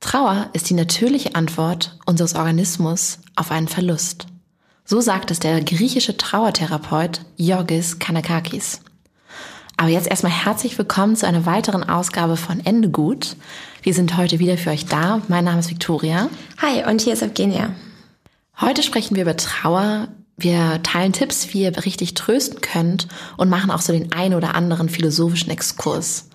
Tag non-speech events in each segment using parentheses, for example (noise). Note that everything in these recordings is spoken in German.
Trauer ist die natürliche Antwort unseres Organismus auf einen Verlust. So sagt es der griechische Trauertherapeut Yorgis Kanakakis. Aber jetzt erstmal herzlich willkommen zu einer weiteren Ausgabe von Ende gut. Wir sind heute wieder für euch da. Mein Name ist Victoria. Hi, und hier ist Evgenia. Heute sprechen wir über Trauer. Wir teilen Tipps, wie ihr richtig trösten könnt und machen auch so den ein oder anderen philosophischen Exkurs.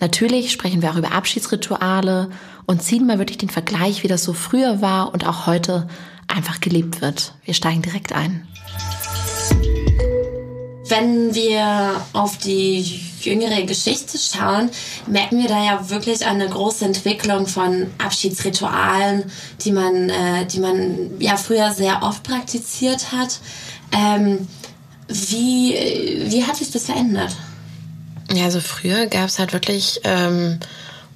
Natürlich sprechen wir auch über Abschiedsrituale und ziehen mal wirklich den Vergleich, wie das so früher war und auch heute einfach gelebt wird. Wir steigen direkt ein. Wenn wir auf die jüngere Geschichte schauen, merken wir da ja wirklich eine große Entwicklung von Abschiedsritualen, die man, äh, die man ja früher sehr oft praktiziert hat. Ähm, wie, wie hat sich das verändert? Ja, also früher gab es halt wirklich ähm,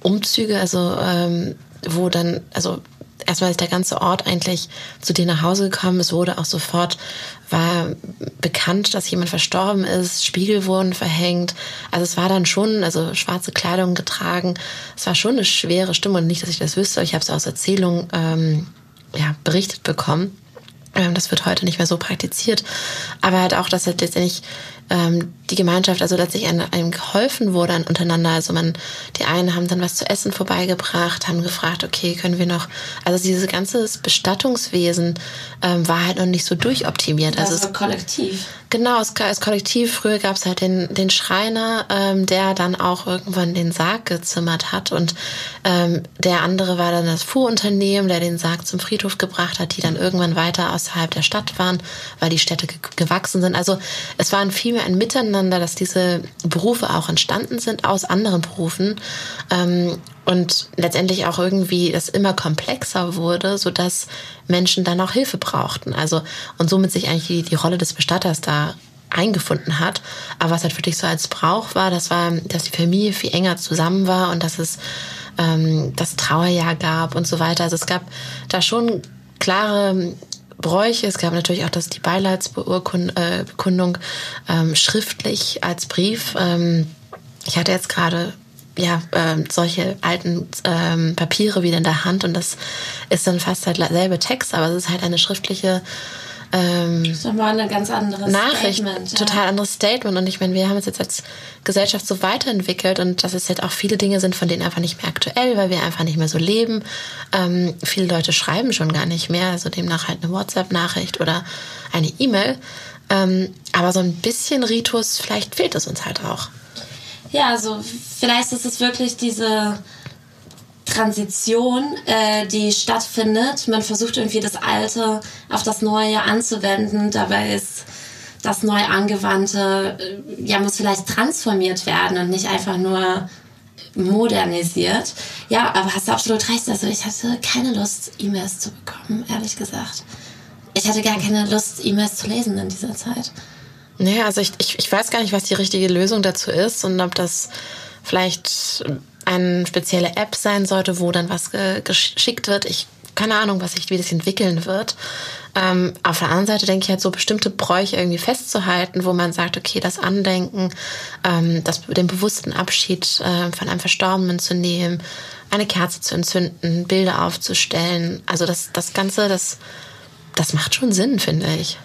Umzüge, also ähm, wo dann, also erstmal ist der ganze Ort eigentlich zu dir nach Hause gekommen. Es wurde auch sofort, war bekannt, dass jemand verstorben ist. Spiegel wurden verhängt. Also es war dann schon, also schwarze Kleidung getragen. Es war schon eine schwere Stimme und nicht, dass ich das wüsste. Ich habe es aus Erzählung ähm, ja, berichtet bekommen. Ähm, das wird heute nicht mehr so praktiziert. Aber halt auch, dass halt letztendlich ähm, die Gemeinschaft, also letztlich einem, einem geholfen wurde untereinander. Also man, die einen haben dann was zu essen vorbeigebracht, haben gefragt, okay, können wir noch, also dieses ganze Bestattungswesen ähm, war halt noch nicht so durchoptimiert. Also, also es, kollektiv. Genau, es als Kollektiv. Früher gab es halt den, den Schreiner, ähm, der dann auch irgendwann den Sarg gezimmert hat und ähm, der andere war dann das Fuhrunternehmen, der den Sarg zum Friedhof gebracht hat, die dann irgendwann weiter außerhalb der Stadt waren, weil die Städte gewachsen sind. Also es waren vielmehr ein Miteinander, dass diese Berufe auch entstanden sind aus anderen Berufen. Ähm, und letztendlich auch irgendwie das immer komplexer wurde, so dass Menschen dann auch Hilfe brauchten. Also und somit sich eigentlich die, die Rolle des Bestatters da eingefunden hat. Aber was halt wirklich so als Brauch war, das war, dass die Familie viel enger zusammen war und dass es ähm, das Trauerjahr gab und so weiter. Also es gab da schon klare Bräuche. Es gab natürlich auch das, die Beileidsbekundung äh, ähm, schriftlich als Brief. Ähm, ich hatte jetzt gerade ja, ähm, solche alten ähm, Papiere wieder in der Hand und das ist dann fast halt derselbe Text, aber es ist halt eine schriftliche ähm, das war eine ganz andere Nachricht, Statement, ja. total anderes Statement. Und ich meine, wir haben uns jetzt als Gesellschaft so weiterentwickelt und dass es jetzt auch viele Dinge sind, von denen einfach nicht mehr aktuell, weil wir einfach nicht mehr so leben. Ähm, viele Leute schreiben schon gar nicht mehr, also demnach halt eine WhatsApp-Nachricht oder eine E-Mail. Ähm, aber so ein bisschen Ritus, vielleicht fehlt es uns halt auch. Ja, also vielleicht ist es wirklich diese Transition, äh, die stattfindet. Man versucht irgendwie das Alte auf das Neue anzuwenden. Dabei ist das neu angewandte, äh, ja, muss vielleicht transformiert werden und nicht einfach nur modernisiert. Ja, aber hast du absolut recht. Also ich hatte keine Lust, E-Mails zu bekommen, ehrlich gesagt. Ich hatte gar keine Lust, E-Mails zu lesen in dieser Zeit. Naja, also ich, ich, ich weiß gar nicht, was die richtige Lösung dazu ist und ob das vielleicht eine spezielle App sein sollte, wo dann was geschickt wird. Ich keine Ahnung, was sich, wie das entwickeln wird. Ähm, auf der anderen Seite denke ich halt so bestimmte Bräuche irgendwie festzuhalten, wo man sagt, okay, das Andenken, ähm, das, den bewussten Abschied äh, von einem Verstorbenen zu nehmen, eine Kerze zu entzünden, Bilder aufzustellen. Also das, das Ganze, das, das macht schon Sinn, finde ich.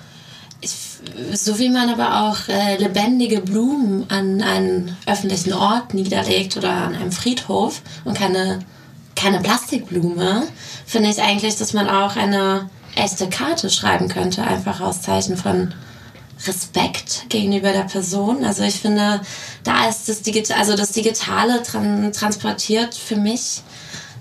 So wie man aber auch äh, lebendige Blumen an einen öffentlichen Ort niederlegt oder an einem Friedhof und keine, keine Plastikblume, finde ich eigentlich, dass man auch eine echte Karte schreiben könnte, einfach aus Zeichen von Respekt gegenüber der Person. Also ich finde, da ist das Digitale, also das Digitale tran transportiert für mich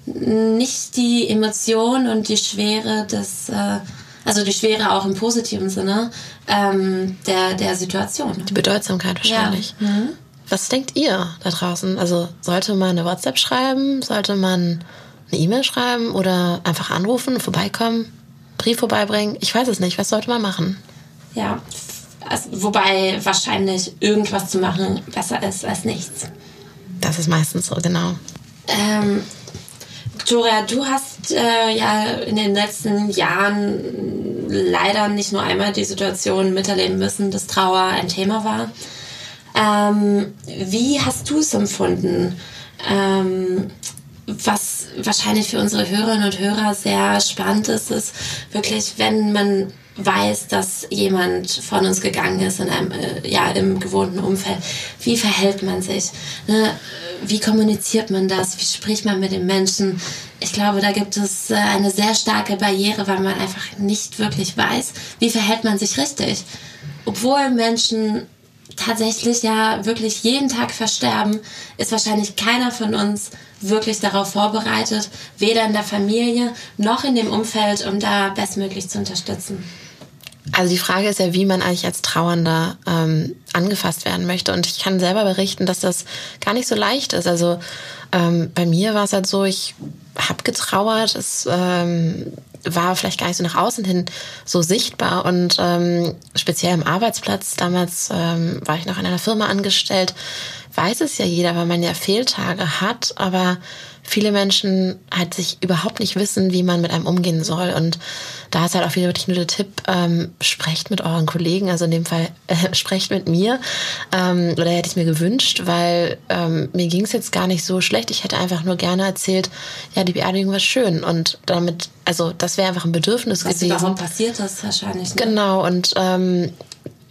nicht die Emotion und die Schwere des, äh, also die Schwere auch im positiven Sinne ähm, der, der Situation. Die Bedeutsamkeit wahrscheinlich. Ja. Mhm. Was denkt ihr da draußen? Also sollte man eine WhatsApp schreiben? Sollte man eine E-Mail schreiben oder einfach anrufen, vorbeikommen? Brief vorbeibringen. Ich weiß es nicht. Was sollte man machen? Ja, also, wobei wahrscheinlich irgendwas zu machen besser ist als nichts. Das ist meistens so, genau. Ähm, Victoria, du hast äh, ja in den letzten Jahren leider nicht nur einmal die Situation miterleben müssen, dass Trauer ein Thema war. Ähm, wie hast du es empfunden? Ähm, was wahrscheinlich für unsere Hörerinnen und Hörer sehr spannend ist, ist wirklich, wenn man weiß, dass jemand von uns gegangen ist in einem, äh, ja, im gewohnten Umfeld. Wie verhält man sich? Ne? Wie kommuniziert man das? Wie spricht man mit den Menschen? Ich glaube, da gibt es äh, eine sehr starke Barriere, weil man einfach nicht wirklich weiß, wie verhält man sich richtig. Obwohl Menschen tatsächlich ja wirklich jeden Tag versterben, ist wahrscheinlich keiner von uns wirklich darauf vorbereitet, weder in der Familie noch in dem Umfeld, um da bestmöglich zu unterstützen. Also die Frage ist ja, wie man eigentlich als Trauernder ähm, angefasst werden möchte. Und ich kann selber berichten, dass das gar nicht so leicht ist. Also ähm, bei mir war es halt so, ich habe getrauert. Es ähm, war vielleicht gar nicht so nach außen hin so sichtbar. Und ähm, speziell im Arbeitsplatz, damals ähm, war ich noch in einer Firma angestellt, weiß es ja jeder, weil man ja Fehltage hat, aber viele Menschen halt sich überhaupt nicht wissen, wie man mit einem umgehen soll. Und da ist halt auch wieder wirklich nur der Tipp, ähm, sprecht mit euren Kollegen, also in dem Fall (laughs) äh, sprecht mit mir. Ähm, oder hätte ich mir gewünscht, weil ähm, mir ging es jetzt gar nicht so schlecht. Ich hätte einfach nur gerne erzählt, ja, die Beerdigung war schön. Und damit, also das wäre einfach ein Bedürfnis Was gewesen. Was überhaupt passiert ist wahrscheinlich. Ne? Genau, und ähm,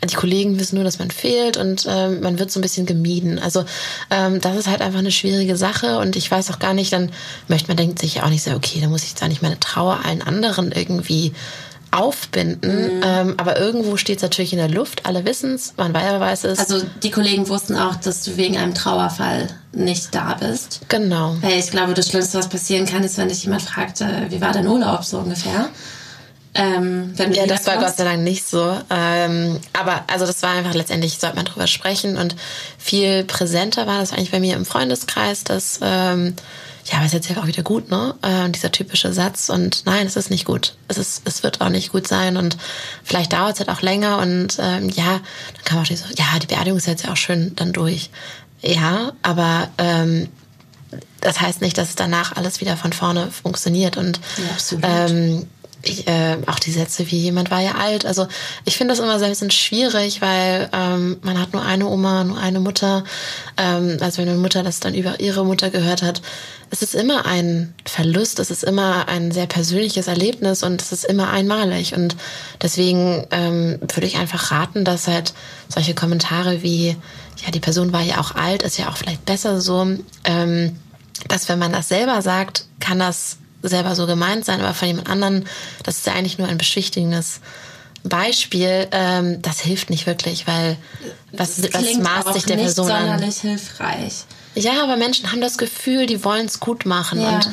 die Kollegen wissen nur, dass man fehlt und ähm, man wird so ein bisschen gemieden. Also ähm, das ist halt einfach eine schwierige Sache und ich weiß auch gar nicht, dann möchte man denkt sich ja auch nicht so, okay, dann muss ich jetzt auch nicht meine Trauer allen anderen irgendwie aufbinden. Mhm. Ähm, aber irgendwo steht es natürlich in der Luft. Alle wissen es, man weiß es. Also die Kollegen wussten auch, dass du wegen einem Trauerfall nicht da bist. Genau. Weil ich glaube, das Schlimmste, was passieren kann, ist, wenn dich jemand fragt, äh, wie war dein Urlaub so ungefähr. Ähm, ja, das war Gott sei Dank nicht so. Ähm, aber also das war einfach letztendlich, sollte man drüber sprechen und viel präsenter war das eigentlich bei mir im Freundeskreis, dass ähm, ja, aber ist jetzt ja auch wieder gut, ne? Äh, dieser typische Satz. Und nein, es ist nicht gut. Es ist, es wird auch nicht gut sein und vielleicht dauert es halt auch länger und ähm, ja, dann kann man auch so, ja, die Beerdigung ist jetzt ja auch schön dann durch. Ja, aber ähm, das heißt nicht, dass danach alles wieder von vorne funktioniert und ja, ähm, ich, äh, auch die Sätze wie jemand war ja alt. Also ich finde das immer sehr ein bisschen schwierig, weil ähm, man hat nur eine Oma, nur eine Mutter. Ähm, also wenn eine Mutter das dann über ihre Mutter gehört hat, es ist immer ein Verlust, es ist immer ein sehr persönliches Erlebnis und es ist immer einmalig. Und deswegen ähm, würde ich einfach raten, dass halt solche Kommentare wie, ja, die Person war ja auch alt, ist ja auch vielleicht besser so, ähm, dass wenn man das selber sagt, kann das selber so gemeint sein, aber von jemand anderen, das ist ja eigentlich nur ein beschwichtigendes Beispiel, ähm, das hilft nicht wirklich, weil was, was maßt sich der Person an? sonderlich hilfreich. Ja, aber Menschen haben das Gefühl, die wollen es gut machen ja. und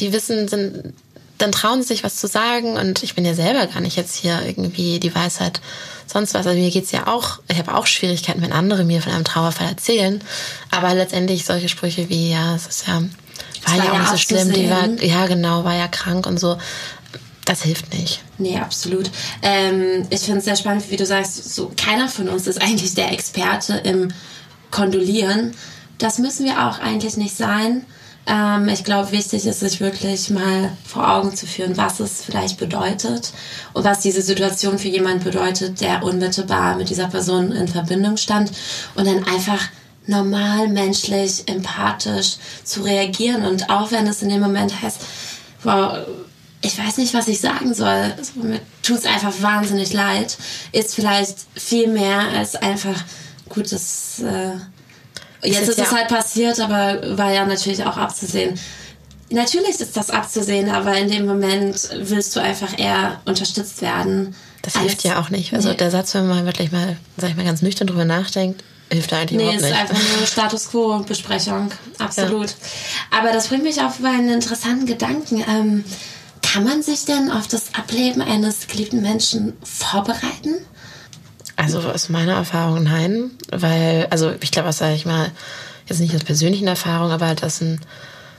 die wissen, sind, dann trauen sie sich was zu sagen und ich bin ja selber gar nicht jetzt hier irgendwie die Weisheit sonst was. Also mir geht's ja auch, ich habe auch Schwierigkeiten, wenn andere mir von einem Trauerfall erzählen, aber letztendlich solche Sprüche wie, ja, es ist ja war, ja auch nicht so schlimm. Die war, ja, genau, war ja krank und so. Das hilft nicht. Nee, absolut. Ähm, ich finde es sehr spannend, wie du sagst, so keiner von uns ist eigentlich der Experte im Kondolieren. Das müssen wir auch eigentlich nicht sein. Ähm, ich glaube, wichtig ist, sich wirklich mal vor Augen zu führen, was es vielleicht bedeutet und was diese Situation für jemanden bedeutet, der unmittelbar mit dieser Person in Verbindung stand und dann einfach normal, menschlich, empathisch zu reagieren und auch wenn es in dem Moment heißt, wow, ich weiß nicht, was ich sagen soll. Also, mir tut es einfach wahnsinnig leid. Ist vielleicht viel mehr als einfach, gut, das, äh, jetzt ist, es halt passiert, aber war ja natürlich auch abzusehen. Natürlich ist das abzusehen, aber in dem Moment willst du einfach eher unterstützt werden. Das hilft ja auch nicht. Also nee. der Satz, wenn man wirklich mal, sag ich mal, ganz nüchtern drüber nachdenkt, hilft eigentlich nee, überhaupt nicht. Nee, ist einfach nur eine Status Quo-Besprechung. Absolut. Ja. Aber das bringt mich auf einen interessanten Gedanken. Ähm, kann man sich denn auf das Ableben eines geliebten Menschen vorbereiten? Also aus meiner Erfahrung nein, weil, also ich glaube, was sage ich mal, jetzt nicht aus persönlichen Erfahrungen, aber das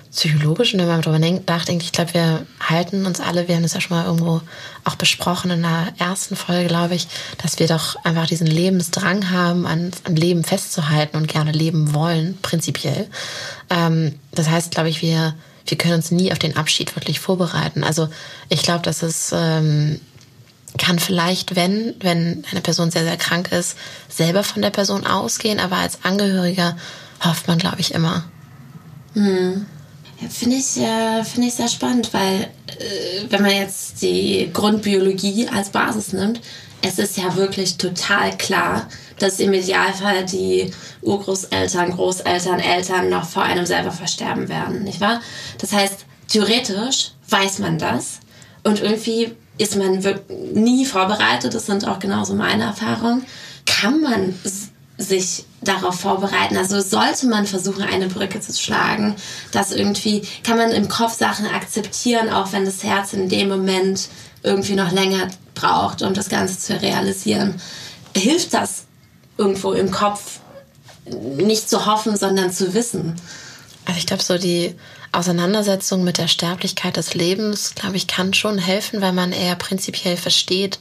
sind psychologischen, wenn man darüber nachdenkt, ich glaube, wir halten uns alle, wir haben es ja schon mal irgendwo auch besprochen in der ersten Folge, glaube ich, dass wir doch einfach diesen Lebensdrang haben, an, an Leben festzuhalten und gerne leben wollen, prinzipiell. Ähm, das heißt, glaube ich, wir wir können uns nie auf den Abschied wirklich vorbereiten. Also ich glaube, dass es ähm, kann vielleicht, wenn, wenn eine Person sehr, sehr krank ist, selber von der Person ausgehen, aber als Angehöriger hofft man, glaube ich, immer. Finde ich, find ich sehr spannend, weil äh, wenn man jetzt die Grundbiologie als Basis nimmt, es ist ja wirklich total klar, dass im Idealfall die Urgroßeltern, Großeltern, Eltern noch vor einem selber versterben werden, nicht wahr? Das heißt, theoretisch weiß man das und irgendwie ist man nie vorbereitet, das sind auch genauso meine Erfahrungen. Kann man sich darauf vorbereiten? Also sollte man versuchen, eine Brücke zu schlagen, dass irgendwie, kann man im Kopf Sachen akzeptieren, auch wenn das Herz in dem Moment irgendwie noch länger braucht, um das Ganze zu realisieren. Hilft das irgendwo im Kopf nicht zu hoffen, sondern zu wissen. Also ich glaube, so die Auseinandersetzung mit der Sterblichkeit des Lebens, glaube ich, kann schon helfen, weil man eher prinzipiell versteht,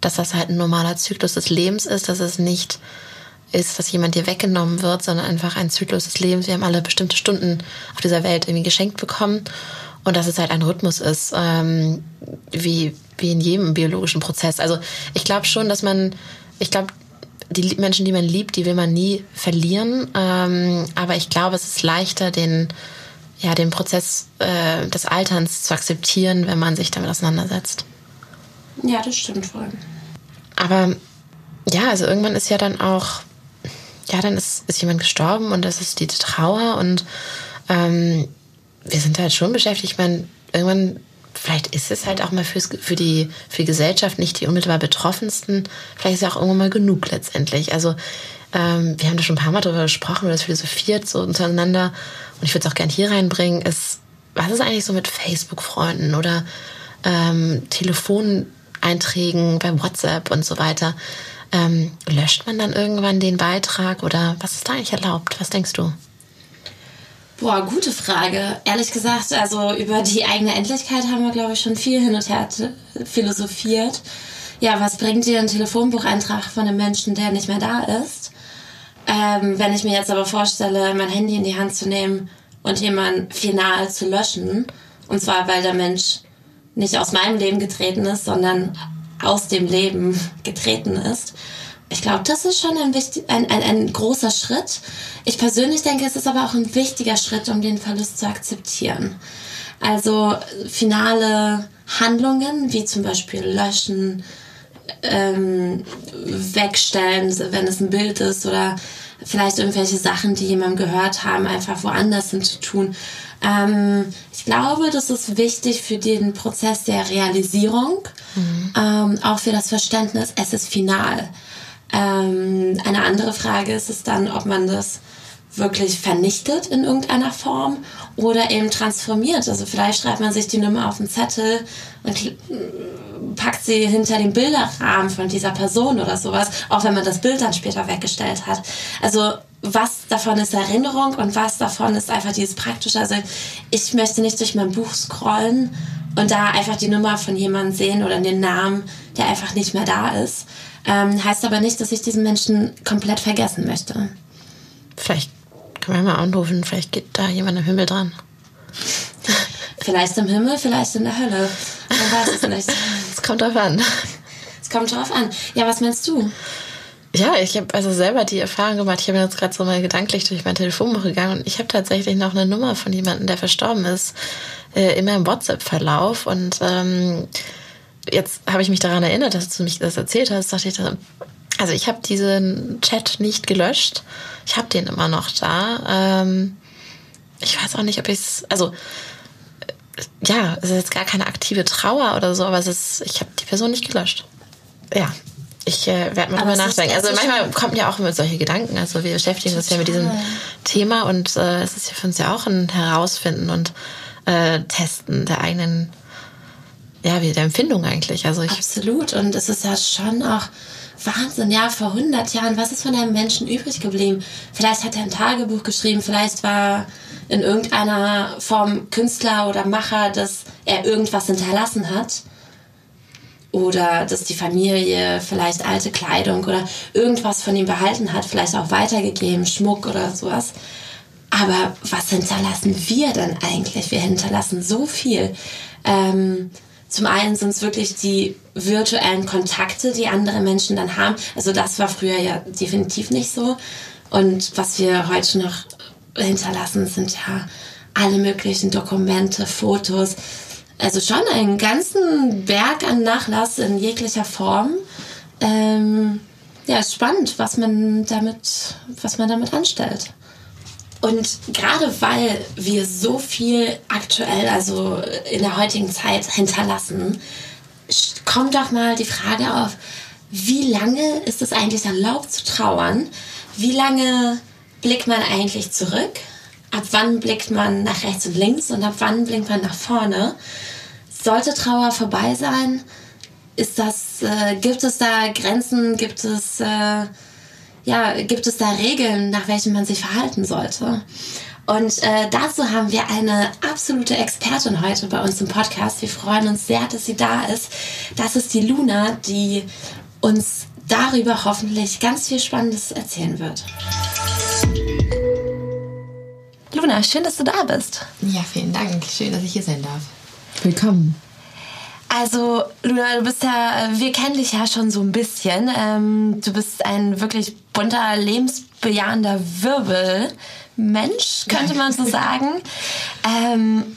dass das halt ein normaler Zyklus des Lebens ist, dass es nicht ist, dass jemand dir weggenommen wird, sondern einfach ein Zyklus des Lebens. Wir haben alle bestimmte Stunden auf dieser Welt irgendwie geschenkt bekommen und dass es halt ein Rhythmus ist, ähm, wie, wie in jedem biologischen Prozess. Also ich glaube schon, dass man, ich glaube, die Menschen, die man liebt, die will man nie verlieren. Ähm, aber ich glaube, es ist leichter, den, ja, den Prozess äh, des Alterns zu akzeptieren, wenn man sich damit auseinandersetzt. Ja, das stimmt voll. Aber ja, also irgendwann ist ja dann auch, ja, dann ist, ist jemand gestorben und das ist die Trauer und ähm, wir sind halt schon beschäftigt. Ich meine, irgendwann vielleicht ist es halt auch mal fürs, für, die, für die Gesellschaft nicht die unmittelbar Betroffensten. Vielleicht ist ja auch irgendwann mal genug letztendlich. Also ähm, wir haben da schon ein paar Mal drüber gesprochen oder das philosophiert so untereinander. Und ich würde es auch gerne hier reinbringen, ist, was ist eigentlich so mit Facebook-Freunden oder ähm, Telefoneinträgen bei WhatsApp und so weiter? Ähm, löscht man dann irgendwann den Beitrag oder was ist da eigentlich erlaubt? Was denkst du? Boah, gute Frage. Ehrlich gesagt, also über die eigene Endlichkeit haben wir, glaube ich, schon viel hin und her philosophiert. Ja, was bringt dir ein Telefonbucheintrag von einem Menschen, der nicht mehr da ist? Ähm, wenn ich mir jetzt aber vorstelle, mein Handy in die Hand zu nehmen und jemanden final zu löschen, und zwar weil der Mensch nicht aus meinem Leben getreten ist, sondern aus dem Leben getreten ist, ich glaube, das ist schon ein, wichtig, ein, ein, ein großer Schritt. Ich persönlich denke, es ist aber auch ein wichtiger Schritt, um den Verlust zu akzeptieren. Also finale Handlungen, wie zum Beispiel löschen, ähm, wegstellen, wenn es ein Bild ist oder vielleicht irgendwelche Sachen, die jemandem gehört haben, einfach woanders hin zu tun. Ähm, ich glaube, das ist wichtig für den Prozess der Realisierung, mhm. ähm, auch für das Verständnis, es ist final. Ähm, eine andere Frage ist es dann, ob man das wirklich vernichtet in irgendeiner Form oder eben transformiert. Also vielleicht schreibt man sich die Nummer auf den Zettel und packt sie hinter den Bilderrahmen von dieser Person oder sowas, auch wenn man das Bild dann später weggestellt hat. Also was davon ist Erinnerung und was davon ist einfach dieses Praktische. Also ich möchte nicht durch mein Buch scrollen und da einfach die Nummer von jemandem sehen oder den Namen, der einfach nicht mehr da ist. Ähm, heißt aber nicht, dass ich diesen Menschen komplett vergessen möchte. Vielleicht können wir mal anrufen, vielleicht geht da jemand im Himmel dran. vielleicht im Himmel, vielleicht in der Hölle. Man weiß es nicht. Es kommt drauf an. Es kommt drauf an. Ja, was meinst du? Ja, ich habe also selber die Erfahrung gemacht. Ich habe jetzt gerade so mal gedanklich durch mein Telefonbuch gegangen und ich habe tatsächlich noch eine Nummer von jemandem, der verstorben ist, äh, in meinem WhatsApp-Verlauf. Und ähm, jetzt habe ich mich daran erinnert, dass du mich das erzählt hast. Dachte ich, also ich habe diesen Chat nicht gelöscht. Ich habe den immer noch da. Ähm, ich weiß auch nicht, ob ich es, also äh, ja, es ist jetzt gar keine aktive Trauer oder so, aber es ist, ich habe die Person nicht gelöscht. Ja, ich äh, werde mal drüber nachdenken. Also manchmal kommt ja auch mit solche Gedanken. Also wir beschäftigen uns ja mit diesem Thema und äh, es ist ja für uns ja auch ein Herausfinden und äh, Testen der eigenen, ja, wie der Empfindung eigentlich. Also ich Absolut. Und es ist ja schon auch Wahnsinn, ja, vor 100 Jahren, was ist von einem Menschen übrig geblieben? Vielleicht hat er ein Tagebuch geschrieben, vielleicht war in irgendeiner Form Künstler oder Macher, dass er irgendwas hinterlassen hat oder dass die Familie vielleicht alte Kleidung oder irgendwas von ihm behalten hat, vielleicht auch weitergegeben, Schmuck oder sowas. Aber was hinterlassen wir denn eigentlich? Wir hinterlassen so viel. Ähm, zum einen sind es wirklich die virtuellen Kontakte, die andere Menschen dann haben. Also das war früher ja definitiv nicht so. Und was wir heute noch hinterlassen, sind ja alle möglichen Dokumente, Fotos, also schon einen ganzen Berg an Nachlass in jeglicher Form. Ähm, ja, spannend, was man damit, was man damit anstellt. Und gerade weil wir so viel aktuell, also in der heutigen Zeit hinterlassen, kommt doch mal die Frage auf, wie lange ist es eigentlich erlaubt zu trauern? Wie lange blickt man eigentlich zurück? Ab wann blickt man nach rechts und links und ab wann blickt man nach vorne? Sollte Trauer vorbei sein? Ist das, äh, gibt es da Grenzen? Gibt es, äh, ja, gibt es da Regeln, nach welchen man sich verhalten sollte? Und äh, dazu haben wir eine absolute Expertin heute bei uns im Podcast. Wir freuen uns sehr, dass sie da ist. Das ist die Luna, die uns darüber hoffentlich ganz viel Spannendes erzählen wird. Luna, schön, dass du da bist. Ja, vielen Dank. Schön, dass ich hier sein darf. Willkommen. Also, Luna, du bist ja, wir kennen dich ja schon so ein bisschen. Ähm, du bist ein wirklich bunter, lebensbejahender Wirbelmensch, könnte man so sagen. Ähm,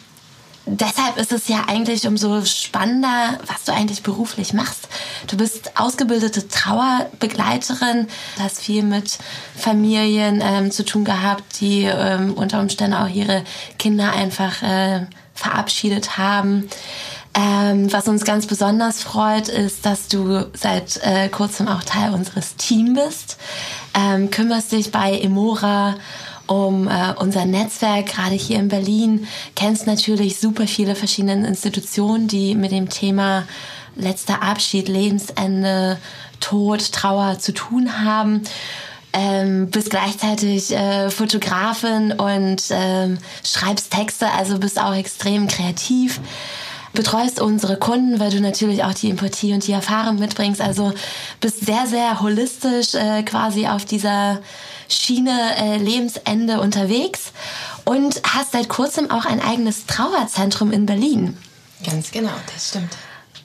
deshalb ist es ja eigentlich umso spannender, was du eigentlich beruflich machst. Du bist ausgebildete Trauerbegleiterin, hast viel mit Familien ähm, zu tun gehabt, die ähm, unter Umständen auch ihre Kinder einfach äh, verabschiedet haben. Ähm, was uns ganz besonders freut, ist, dass du seit äh, kurzem auch Teil unseres Teams bist. Ähm, kümmerst dich bei Emora um äh, unser Netzwerk, gerade hier in Berlin. Kennst natürlich super viele verschiedene Institutionen, die mit dem Thema letzter Abschied, Lebensende, Tod, Trauer zu tun haben ähm, bist gleichzeitig äh, Fotografin und ähm, schreibst Texte, also bist auch extrem kreativ. Betreust unsere Kunden, weil du natürlich auch die Empathie und die Erfahrung mitbringst. Also bist sehr, sehr holistisch äh, quasi auf dieser Schiene äh, Lebensende unterwegs und hast seit kurzem auch ein eigenes Trauerzentrum in Berlin. Ganz genau, das stimmt.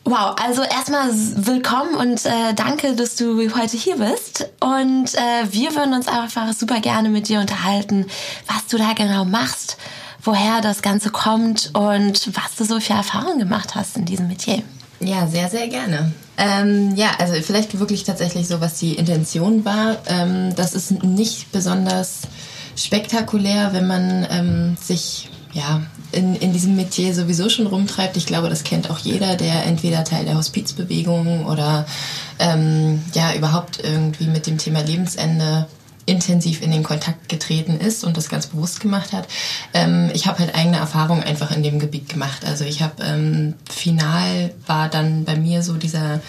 Wow, also erstmal willkommen und äh, danke, dass du heute hier bist. Und äh, wir würden uns einfach super gerne mit dir unterhalten, was du da genau machst, woher das Ganze kommt und was du so für Erfahrungen gemacht hast in diesem Metier. Ja, sehr, sehr gerne. Ähm, ja, also vielleicht wirklich tatsächlich so, was die Intention war. Ähm, das ist nicht besonders spektakulär, wenn man ähm, sich ja, in, in diesem Metier sowieso schon rumtreibt. Ich glaube, das kennt auch jeder, der entweder Teil der Hospizbewegung oder ähm, ja überhaupt irgendwie mit dem Thema Lebensende intensiv in den Kontakt getreten ist und das ganz bewusst gemacht hat. Ähm, ich habe halt eigene Erfahrungen einfach in dem Gebiet gemacht. Also ich habe ähm, final war dann bei mir so dieser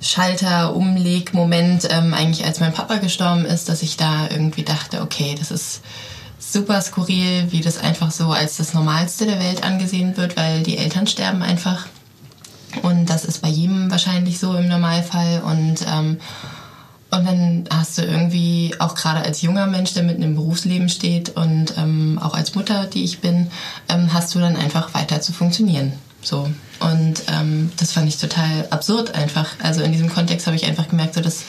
Schalter, Umleg-Moment, ähm, eigentlich als mein Papa gestorben ist, dass ich da irgendwie dachte, okay, das ist super skurril, wie das einfach so als das Normalste der Welt angesehen wird, weil die Eltern sterben einfach. Und das ist bei jedem wahrscheinlich so im Normalfall. Und, ähm, Und dann hast du irgendwie, auch gerade als junger Mensch, der mitten im Berufsleben steht und ähm, auch als Mutter, die ich bin, ähm, hast du dann einfach weiter zu funktionieren. So. Und ähm, das fand ich total absurd einfach. Also in diesem Kontext habe ich einfach gemerkt, so dass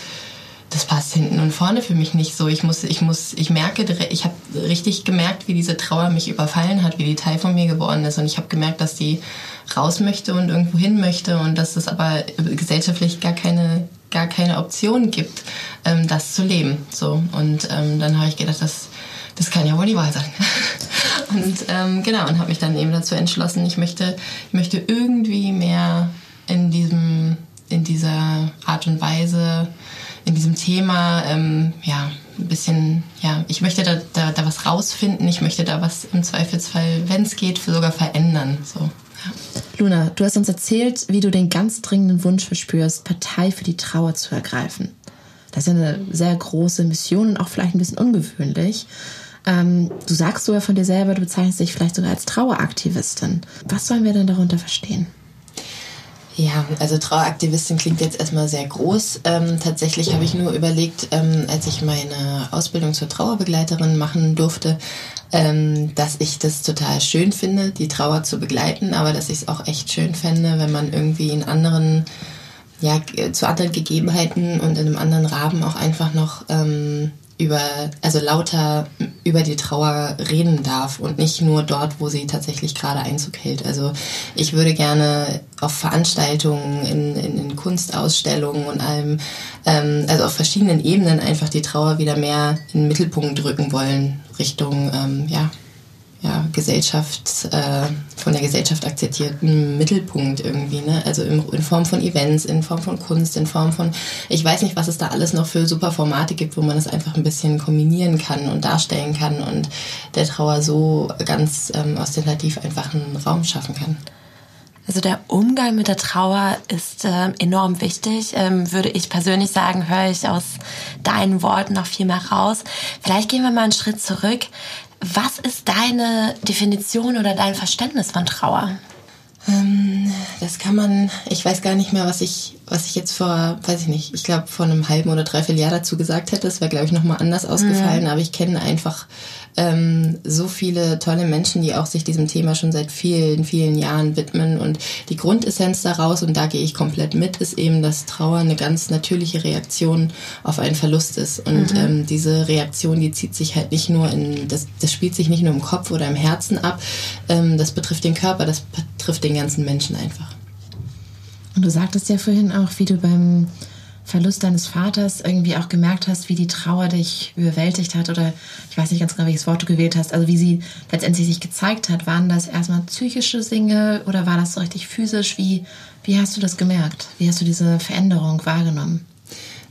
das passt hinten und vorne für mich nicht so. Ich muss, ich muss, ich merke, ich habe richtig gemerkt, wie diese Trauer mich überfallen hat, wie die Teil von mir geworden ist. Und ich habe gemerkt, dass die raus möchte und irgendwo hin möchte und dass es aber gesellschaftlich gar keine gar keine Option gibt, ähm, das zu leben. So. Und ähm, dann habe ich gedacht, das, das kann ja wohl die Wahl sein. (laughs) und ähm, genau, und habe mich dann eben dazu entschlossen, ich möchte, ich möchte irgendwie mehr in diesem, in dieser Art und Weise, in diesem Thema, ähm, ja, ein bisschen, ja, ich möchte da, da, da was rausfinden, ich möchte da was im Zweifelsfall, wenn es geht, sogar verändern. So. Luna, du hast uns erzählt, wie du den ganz dringenden Wunsch verspürst, Partei für die Trauer zu ergreifen. Das ist ja eine sehr große Mission und auch vielleicht ein bisschen ungewöhnlich. Ähm, du sagst sogar von dir selber, du bezeichnest dich vielleicht sogar als Traueraktivistin. Was sollen wir denn darunter verstehen? Ja, also Traueraktivistin klingt jetzt erstmal sehr groß. Ähm, tatsächlich habe ich nur überlegt, ähm, als ich meine Ausbildung zur Trauerbegleiterin machen durfte, ähm, dass ich das total schön finde, die Trauer zu begleiten, aber dass ich es auch echt schön fände, wenn man irgendwie in anderen, ja, zu anderen Gegebenheiten und in einem anderen Rahmen auch einfach noch ähm, über, also lauter über die Trauer reden darf und nicht nur dort, wo sie tatsächlich gerade Einzug hält. Also ich würde gerne auf Veranstaltungen, in, in, in Kunstausstellungen und allem, ähm, also auf verschiedenen Ebenen einfach die Trauer wieder mehr in den Mittelpunkt rücken wollen, Richtung, ähm, ja, ja, Gesellschaft, äh, von der Gesellschaft akzeptierten Mittelpunkt irgendwie, ne? Also in, in, Form von Events, in Form von Kunst, in Form von, ich weiß nicht, was es da alles noch für super Formate gibt, wo man es einfach ein bisschen kombinieren kann und darstellen kann und der Trauer so ganz ähm, ostentativ einfach einen Raum schaffen kann. Also der Umgang mit der Trauer ist äh, enorm wichtig, ähm, würde ich persönlich sagen, höre ich aus deinen Worten noch viel mehr raus. Vielleicht gehen wir mal einen Schritt zurück. Was ist deine Definition oder dein Verständnis von Trauer? Ähm, das kann man, ich weiß gar nicht mehr, was ich, was ich jetzt vor, weiß ich nicht, ich glaube vor einem halben oder dreiviertel Jahr dazu gesagt hätte. Das wäre, glaube ich, nochmal anders ausgefallen. Mhm. Aber ich kenne einfach ähm, so viele tolle Menschen, die auch sich diesem Thema schon seit vielen, vielen Jahren widmen. Und die Grundessenz daraus, und da gehe ich komplett mit, ist eben, dass Trauer eine ganz natürliche Reaktion auf einen Verlust ist. Und mhm. ähm, diese Reaktion, die zieht sich halt nicht nur in, das, das spielt sich nicht nur im Kopf oder im Herzen ab, ähm, das betrifft den Körper, das betrifft den ganzen Menschen einfach. Und du sagtest ja vorhin auch, wie du beim Verlust deines Vaters irgendwie auch gemerkt hast, wie die Trauer dich überwältigt hat oder ich weiß nicht ganz genau, welches Wort du gewählt hast, also wie sie letztendlich sich gezeigt hat. Waren das erstmal psychische Dinge oder war das so richtig physisch? Wie, wie hast du das gemerkt? Wie hast du diese Veränderung wahrgenommen?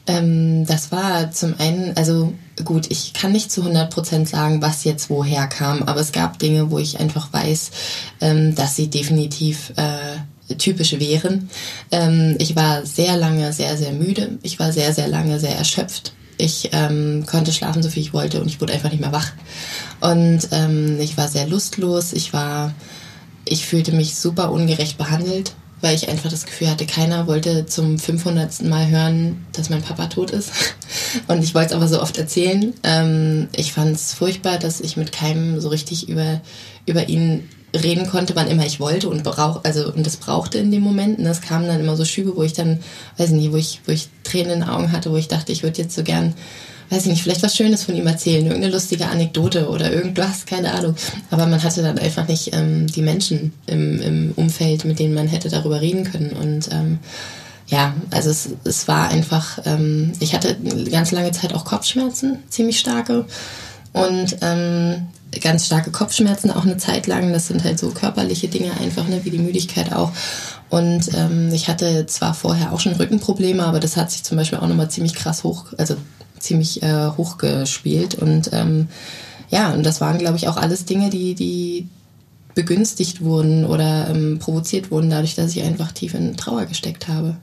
Ähm, das war zum einen, also gut, ich kann nicht zu 100% sagen, was jetzt woher kam, aber es gab Dinge, wo ich einfach weiß, ähm, dass sie definitiv äh, typisch wären. Ähm, ich war sehr lange sehr, sehr müde. Ich war sehr, sehr lange sehr erschöpft. Ich ähm, konnte schlafen, so viel ich wollte und ich wurde einfach nicht mehr wach. Und ähm, ich war sehr lustlos. Ich war, ich fühlte mich super ungerecht behandelt, weil ich einfach das Gefühl hatte, keiner wollte zum 500. Mal hören, dass mein Papa tot ist. (laughs) Und ich wollte es aber so oft erzählen. Ähm, ich fand es furchtbar, dass ich mit keinem so richtig über, über ihn reden konnte, wann immer ich wollte und brauch, also und das brauchte in dem Moment. Und das kamen dann immer so Schübe, wo ich dann, weiß ich nicht, wo ich, wo ich Tränen in den Augen hatte, wo ich dachte, ich würde jetzt so gern, weiß ich nicht, vielleicht was Schönes von ihm erzählen, irgendeine lustige Anekdote oder irgendwas, keine Ahnung. Aber man hatte dann einfach nicht ähm, die Menschen im, im Umfeld, mit denen man hätte darüber reden können. Und ähm, ja, also es, es war einfach, ähm, ich hatte ganz lange Zeit auch Kopfschmerzen, ziemlich starke. Und ähm, ganz starke Kopfschmerzen auch eine Zeit lang. Das sind halt so körperliche Dinge einfach, ne, wie die Müdigkeit auch. Und ähm, ich hatte zwar vorher auch schon Rückenprobleme, aber das hat sich zum Beispiel auch nochmal ziemlich krass hoch, also ziemlich äh, hochgespielt. Und ähm, ja, und das waren, glaube ich, auch alles Dinge, die, die begünstigt wurden oder ähm, provoziert wurden, dadurch, dass ich einfach tief in Trauer gesteckt habe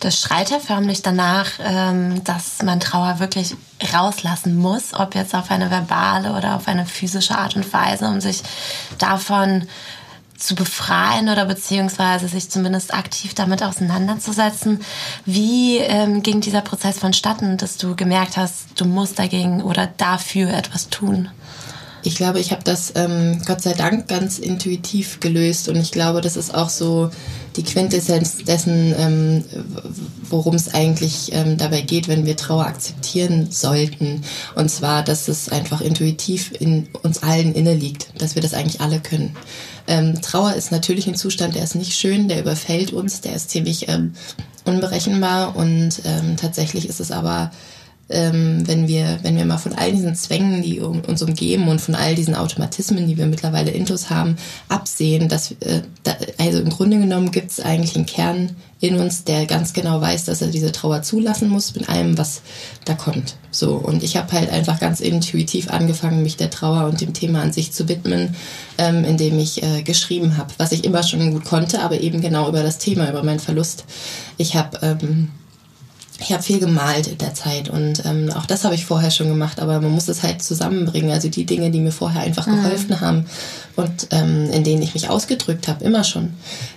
das schreit ja förmlich danach, ähm, dass man Trauer wirklich rauslassen muss, ob jetzt auf eine verbale oder auf eine physische Art und Weise, um sich davon zu befreien oder beziehungsweise sich zumindest aktiv damit auseinanderzusetzen. Wie ähm, ging dieser Prozess vonstatten, dass du gemerkt hast, du musst dagegen oder dafür etwas tun? Ich glaube, ich habe das ähm, Gott sei Dank ganz intuitiv gelöst und ich glaube, das ist auch so die Quintessenz dessen, ähm, worum es eigentlich ähm, dabei geht, wenn wir Trauer akzeptieren sollten. Und zwar, dass es einfach intuitiv in uns allen inne liegt, dass wir das eigentlich alle können. Ähm, Trauer ist natürlich ein Zustand, der ist nicht schön, der überfällt uns, der ist ziemlich ähm, unberechenbar und ähm, tatsächlich ist es aber ähm, wenn wir, wenn wir mal von all diesen Zwängen, die uns umgeben und von all diesen Automatismen, die wir mittlerweile intus haben, absehen, dass äh, da, also im Grunde genommen gibt es eigentlich einen Kern in uns, der ganz genau weiß, dass er diese Trauer zulassen muss mit allem, was da kommt. So und ich habe halt einfach ganz intuitiv angefangen, mich der Trauer und dem Thema an sich zu widmen, ähm, indem ich äh, geschrieben habe, was ich immer schon gut konnte, aber eben genau über das Thema, über meinen Verlust. Ich habe ähm, ich habe viel gemalt in der Zeit und ähm, auch das habe ich vorher schon gemacht, aber man muss es halt zusammenbringen. Also die Dinge, die mir vorher einfach mhm. geholfen haben und ähm, in denen ich mich ausgedrückt habe, immer schon,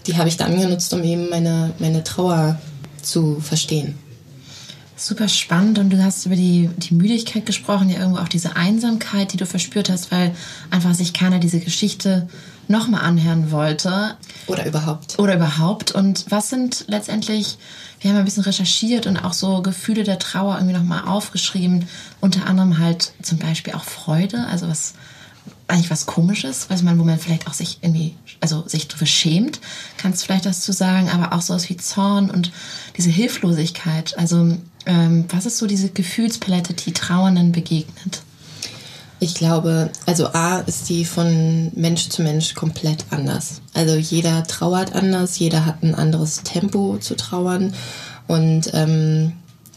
die habe ich dann genutzt, um eben meine, meine Trauer zu verstehen. Super spannend und du hast über die, die Müdigkeit gesprochen, ja irgendwo auch diese Einsamkeit, die du verspürt hast, weil einfach sich keiner diese Geschichte nochmal anhören wollte. Oder überhaupt. Oder überhaupt. Und was sind letztendlich wir haben ein bisschen recherchiert und auch so Gefühle der Trauer irgendwie nochmal aufgeschrieben. Unter anderem halt zum Beispiel auch Freude, also was eigentlich was Komisches, was man, wo man vielleicht auch sich irgendwie, also sich drüber schämt, kannst du vielleicht das zu sagen, aber auch sowas wie Zorn und diese Hilflosigkeit. Also ähm, was ist so diese Gefühlspalette, die Trauernden begegnet? Ich glaube, also A ist die von Mensch zu Mensch komplett anders. Also jeder trauert anders, jeder hat ein anderes Tempo zu trauern und ähm,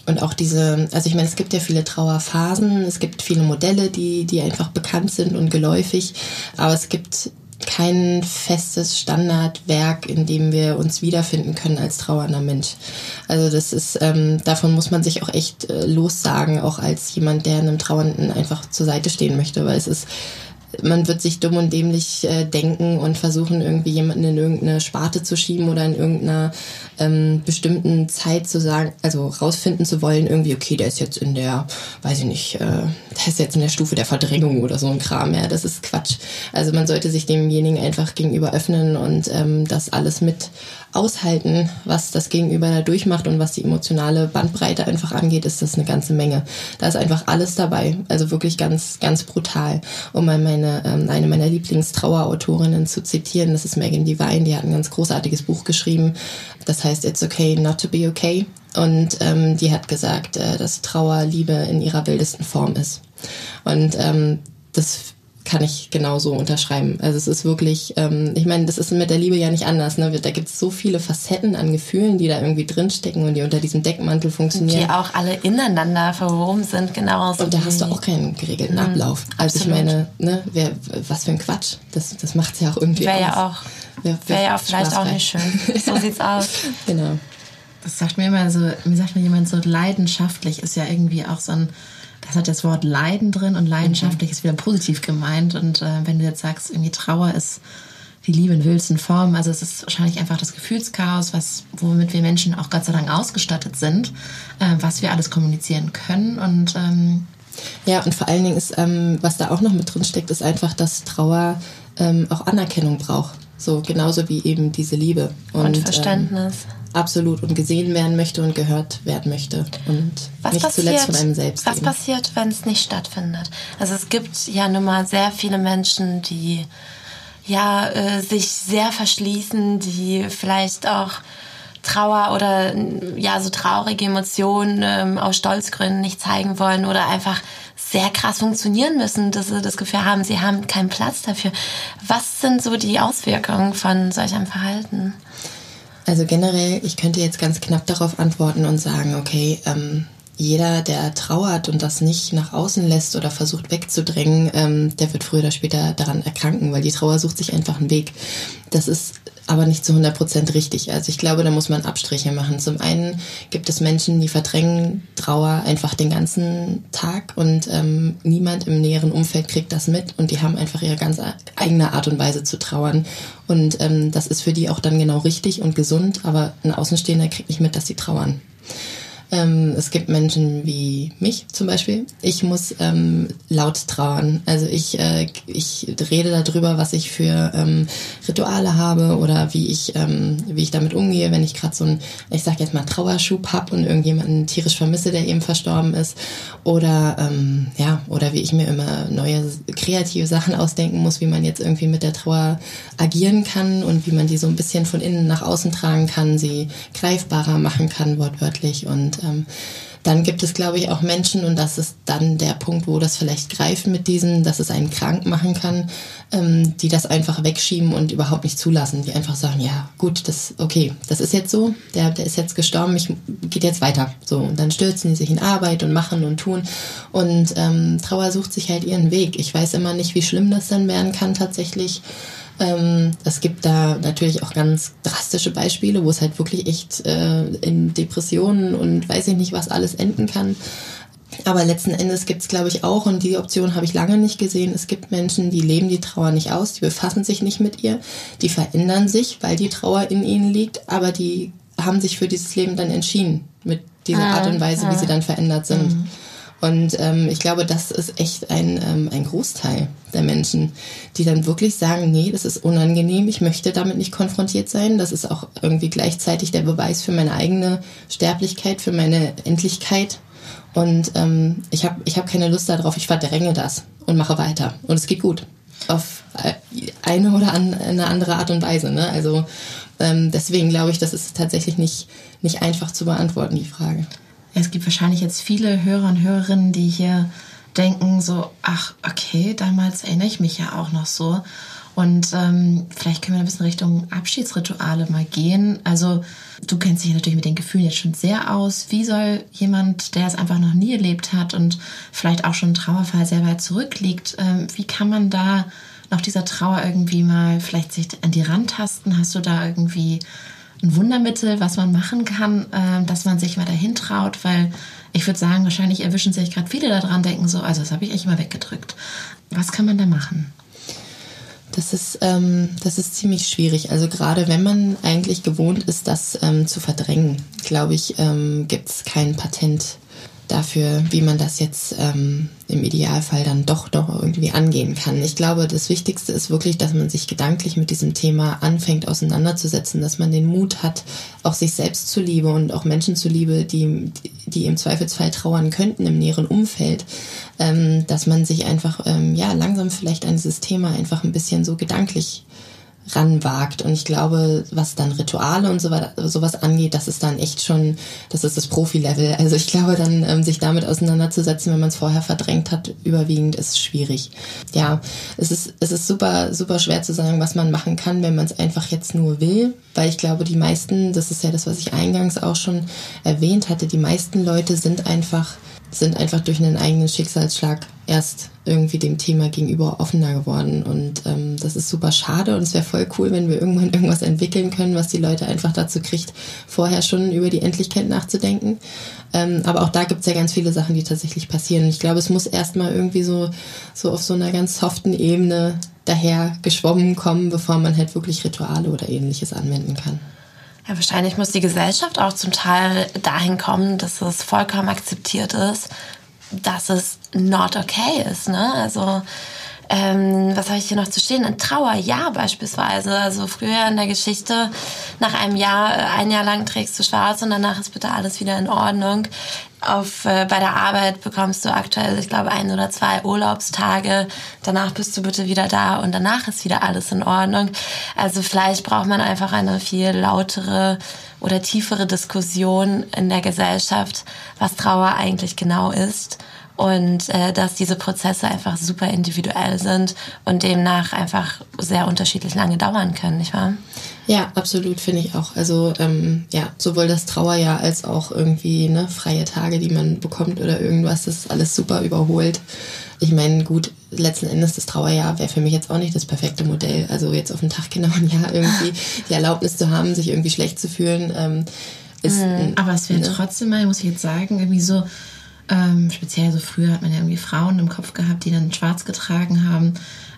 und auch diese, also ich meine, es gibt ja viele Trauerphasen, es gibt viele Modelle, die, die einfach bekannt sind und geläufig, aber es gibt kein festes Standardwerk, in dem wir uns wiederfinden können als trauernder Mensch. Also das ist, ähm, davon muss man sich auch echt äh, lossagen, auch als jemand, der einem Trauernden einfach zur Seite stehen möchte, weil es ist man wird sich dumm und dämlich äh, denken und versuchen, irgendwie jemanden in irgendeine Sparte zu schieben oder in irgendeiner ähm, bestimmten Zeit zu sagen, also rausfinden zu wollen, irgendwie, okay, der ist jetzt in der, weiß ich nicht, äh, der ist jetzt in der Stufe der Verdrängung oder so ein Kram, ja, das ist Quatsch. Also man sollte sich demjenigen einfach gegenüber öffnen und ähm, das alles mit aushalten, was das Gegenüber da durchmacht und was die emotionale Bandbreite einfach angeht, ist das eine ganze Menge. Da ist einfach alles dabei. Also wirklich ganz, ganz brutal. Um mal meine, ähm, eine meiner Lieblingstrauerautorinnen zu zitieren, das ist Megan Devine, die hat ein ganz großartiges Buch geschrieben. Das heißt It's Okay Not to Be Okay. Und ähm, die hat gesagt, äh, dass Trauer Liebe in ihrer wildesten Form ist. Und ähm, das kann ich genauso unterschreiben. Also es ist wirklich, ähm, ich meine, das ist mit der Liebe ja nicht anders. Ne? Da gibt es so viele Facetten an Gefühlen, die da irgendwie drinstecken und die unter diesem Deckmantel funktionieren. Die auch alle ineinander verwoben sind, genau. Und da hast du auch keinen geregelten mhm, Ablauf. Also absolut. ich meine, ne, wer, was für ein Quatsch. Das, das macht es ja auch irgendwie Wäre ja auch, wäre wär ja auch vielleicht auch nicht schön. So sieht's (laughs) aus. Genau. Das sagt mir immer so, mir sagt mir jemand so, leidenschaftlich ist ja irgendwie auch so ein das hat das Wort Leiden drin und leidenschaftlich mhm. ist wieder positiv gemeint. Und äh, wenn du jetzt sagst, irgendwie Trauer ist die Liebe in wildsten Formen, also es ist wahrscheinlich einfach das Gefühlschaos, was, womit wir Menschen auch Gott sei Dank ausgestattet sind, äh, was wir alles kommunizieren können und ähm, ja, und vor allen Dingen ist, ähm, was da auch noch mit drin steckt, ist einfach, dass Trauer ähm, auch Anerkennung braucht. So genauso wie eben diese Liebe. Und, und Verständnis. Ähm, absolut und gesehen werden möchte und gehört werden möchte und was nicht passiert, zuletzt von einem selbst. Was eben. passiert, wenn es nicht stattfindet? Also es gibt ja nun mal sehr viele Menschen, die ja äh, sich sehr verschließen, die vielleicht auch Trauer oder ja so traurige Emotionen ähm, aus Stolzgründen nicht zeigen wollen oder einfach sehr krass funktionieren müssen, dass sie das Gefühl haben, sie haben keinen Platz dafür. Was sind so die Auswirkungen von solch einem Verhalten? Also generell, ich könnte jetzt ganz knapp darauf antworten und sagen, okay, ähm, jeder, der trauert und das nicht nach außen lässt oder versucht wegzudrängen, ähm, der wird früher oder später daran erkranken, weil die Trauer sucht sich einfach einen Weg. Das ist aber nicht zu 100 Prozent richtig. Also ich glaube, da muss man Abstriche machen. Zum einen gibt es Menschen, die verdrängen Trauer einfach den ganzen Tag und ähm, niemand im näheren Umfeld kriegt das mit und die haben einfach ihre ganz eigene Art und Weise zu trauern. Und ähm, das ist für die auch dann genau richtig und gesund, aber ein Außenstehender kriegt nicht mit, dass sie trauern. Ähm, es gibt Menschen wie mich zum Beispiel. Ich muss ähm, laut trauern. Also ich, äh, ich rede darüber, was ich für ähm, Rituale habe oder wie ich, ähm, wie ich damit umgehe, wenn ich gerade so ein, ich sag jetzt mal, Trauerschub hab und irgendjemanden tierisch vermisse, der eben verstorben ist. Oder ähm, ja, oder wie ich mir immer neue kreative Sachen ausdenken muss, wie man jetzt irgendwie mit der Trauer agieren kann und wie man die so ein bisschen von innen nach außen tragen kann, sie greifbarer machen kann, wortwörtlich. Und ähm, dann gibt es, glaube ich, auch Menschen, und das ist dann der Punkt, wo das vielleicht greift mit diesem, dass es einen krank machen kann, ähm, die das einfach wegschieben und überhaupt nicht zulassen. Die einfach sagen, ja, gut, das, okay, das ist jetzt so, der, der ist jetzt gestorben, ich geht jetzt weiter. So, und dann stürzen die sich in Arbeit und machen und tun. Und ähm, Trauer sucht sich halt ihren Weg. Ich weiß immer nicht, wie schlimm das dann werden kann tatsächlich. Ähm, es gibt da natürlich auch ganz drastische Beispiele, wo es halt wirklich echt äh, in Depressionen und weiß ich nicht was alles enden kann. Aber letzten Endes gibt es, glaube ich, auch, und die Option habe ich lange nicht gesehen, es gibt Menschen, die leben die Trauer nicht aus, die befassen sich nicht mit ihr, die verändern sich, weil die Trauer in ihnen liegt, aber die haben sich für dieses Leben dann entschieden, mit dieser ah, Art und Weise, ah. wie sie dann verändert sind. Mhm. Und ähm, ich glaube, das ist echt ein, ähm, ein Großteil der Menschen, die dann wirklich sagen, nee, das ist unangenehm, ich möchte damit nicht konfrontiert sein. Das ist auch irgendwie gleichzeitig der Beweis für meine eigene Sterblichkeit, für meine Endlichkeit. Und ähm, ich habe ich hab keine Lust darauf, ich verdränge das und mache weiter. Und es geht gut. Auf äh, eine oder an, eine andere Art und Weise. Ne? Also ähm, deswegen glaube ich, das ist tatsächlich nicht, nicht einfach zu beantworten, die Frage. Es gibt wahrscheinlich jetzt viele Hörer und Hörerinnen, die hier denken so, ach, okay, damals erinnere ich mich ja auch noch so. Und ähm, vielleicht können wir ein bisschen Richtung Abschiedsrituale mal gehen. Also du kennst dich natürlich mit den Gefühlen jetzt schon sehr aus. Wie soll jemand, der es einfach noch nie erlebt hat und vielleicht auch schon ein Trauerfall sehr weit zurückliegt, ähm, wie kann man da noch dieser Trauer irgendwie mal vielleicht sich an die Rand tasten? Hast du da irgendwie ein Wundermittel, was man machen kann, äh, dass man sich mal dahin traut, weil ich würde sagen, wahrscheinlich erwischen sich gerade viele daran, denken so, also das habe ich echt mal weggedrückt. Was kann man da machen? Das ist, ähm, das ist ziemlich schwierig. Also gerade wenn man eigentlich gewohnt ist, das ähm, zu verdrängen, glaube ich, ähm, gibt es kein Patent dafür, wie man das jetzt ähm, im Idealfall dann doch doch irgendwie angehen kann. Ich glaube, das Wichtigste ist wirklich, dass man sich gedanklich mit diesem Thema anfängt auseinanderzusetzen, dass man den Mut hat, auch sich selbst zuliebe und auch Menschen zuliebe, die, die im Zweifelsfall trauern könnten im näheren Umfeld, ähm, dass man sich einfach ähm, ja langsam vielleicht an dieses Thema einfach ein bisschen so gedanklich ranwagt. Und ich glaube, was dann Rituale und sowas angeht, das ist dann echt schon, das ist das Profi-Level. Also ich glaube, dann ähm, sich damit auseinanderzusetzen, wenn man es vorher verdrängt hat, überwiegend ist schwierig. Ja, es ist, es ist super, super schwer zu sagen, was man machen kann, wenn man es einfach jetzt nur will. Weil ich glaube, die meisten, das ist ja das, was ich eingangs auch schon erwähnt hatte, die meisten Leute sind einfach sind einfach durch einen eigenen Schicksalsschlag erst irgendwie dem Thema gegenüber offener geworden. Und ist super schade und es wäre voll cool, wenn wir irgendwann (laughs) irgendwas entwickeln können, was die Leute einfach dazu kriegt, vorher schon über die Endlichkeit nachzudenken. Ähm, aber auch da gibt es ja ganz viele Sachen, die tatsächlich passieren. Und ich glaube, es muss erstmal irgendwie so, so auf so einer ganz soften Ebene daher geschwommen kommen, bevor man halt wirklich Rituale oder ähnliches anwenden kann. Ja, wahrscheinlich muss die Gesellschaft auch zum Teil dahin kommen, dass es vollkommen akzeptiert ist, dass es not okay ist. Ne? Also ähm, was habe ich hier noch zu stehen? Ein Trauerjahr beispielsweise. Also früher in der Geschichte, nach einem Jahr, äh, ein Jahr lang trägst du schwarz und danach ist bitte alles wieder in Ordnung. Auf, äh, bei der Arbeit bekommst du aktuell, ich glaube, ein oder zwei Urlaubstage. Danach bist du bitte wieder da und danach ist wieder alles in Ordnung. Also vielleicht braucht man einfach eine viel lautere oder tiefere Diskussion in der Gesellschaft, was Trauer eigentlich genau ist und äh, dass diese Prozesse einfach super individuell sind und demnach einfach sehr unterschiedlich lange dauern können, nicht wahr? Ja, absolut, finde ich auch. Also ähm, ja, sowohl das Trauerjahr als auch irgendwie ne, freie Tage, die man bekommt oder irgendwas, das ist alles super überholt. Ich meine, gut, letzten Endes das Trauerjahr wäre für mich jetzt auch nicht das perfekte Modell. Also jetzt auf den Tag genau ein Jahr irgendwie (laughs) die Erlaubnis zu haben, sich irgendwie schlecht zu fühlen. Ähm, ist, mhm. Aber es wäre ne? trotzdem mal, muss ich jetzt sagen, irgendwie so, ähm, speziell so früher hat man ja irgendwie Frauen im Kopf gehabt, die dann schwarz getragen haben.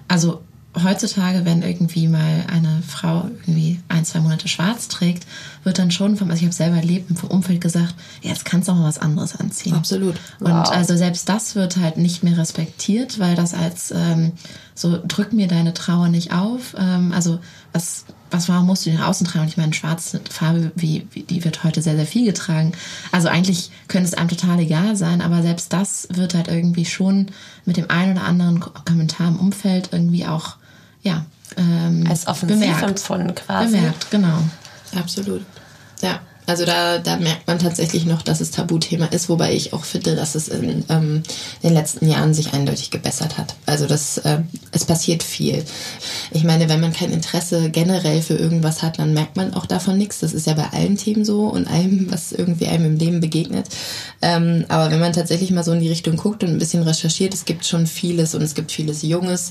Also heutzutage, wenn irgendwie mal eine Frau irgendwie ein, zwei Monate schwarz trägt, wird dann schon vom, also ich habe selber erlebt, vom Umfeld gesagt, ja, jetzt kannst du auch mal was anderes anziehen. Absolut. Wow. Und also selbst das wird halt nicht mehr respektiert, weil das als ähm, so drück mir deine Trauer nicht auf. Ähm, also was, was warum musst du nach außen tragen? Und ich meine, schwarze Farbe, wie, wie, die wird heute sehr, sehr viel getragen. Also eigentlich könnte es einem total egal sein, aber selbst das wird halt irgendwie schon mit dem einen oder anderen Kommentar im Umfeld irgendwie auch ja, ähm, als offensiv bemerkt. empfunden quasi. Bemerkt, genau. Absolut. Ja. Also da, da merkt man tatsächlich noch, dass es Tabuthema ist, wobei ich auch finde, dass es in ähm, den letzten Jahren sich eindeutig gebessert hat. Also das, äh, es passiert viel. Ich meine, wenn man kein Interesse generell für irgendwas hat, dann merkt man auch davon nichts. Das ist ja bei allen Themen so und allem, was irgendwie einem im Leben begegnet. Ähm, aber wenn man tatsächlich mal so in die Richtung guckt und ein bisschen recherchiert, es gibt schon vieles und es gibt vieles Junges,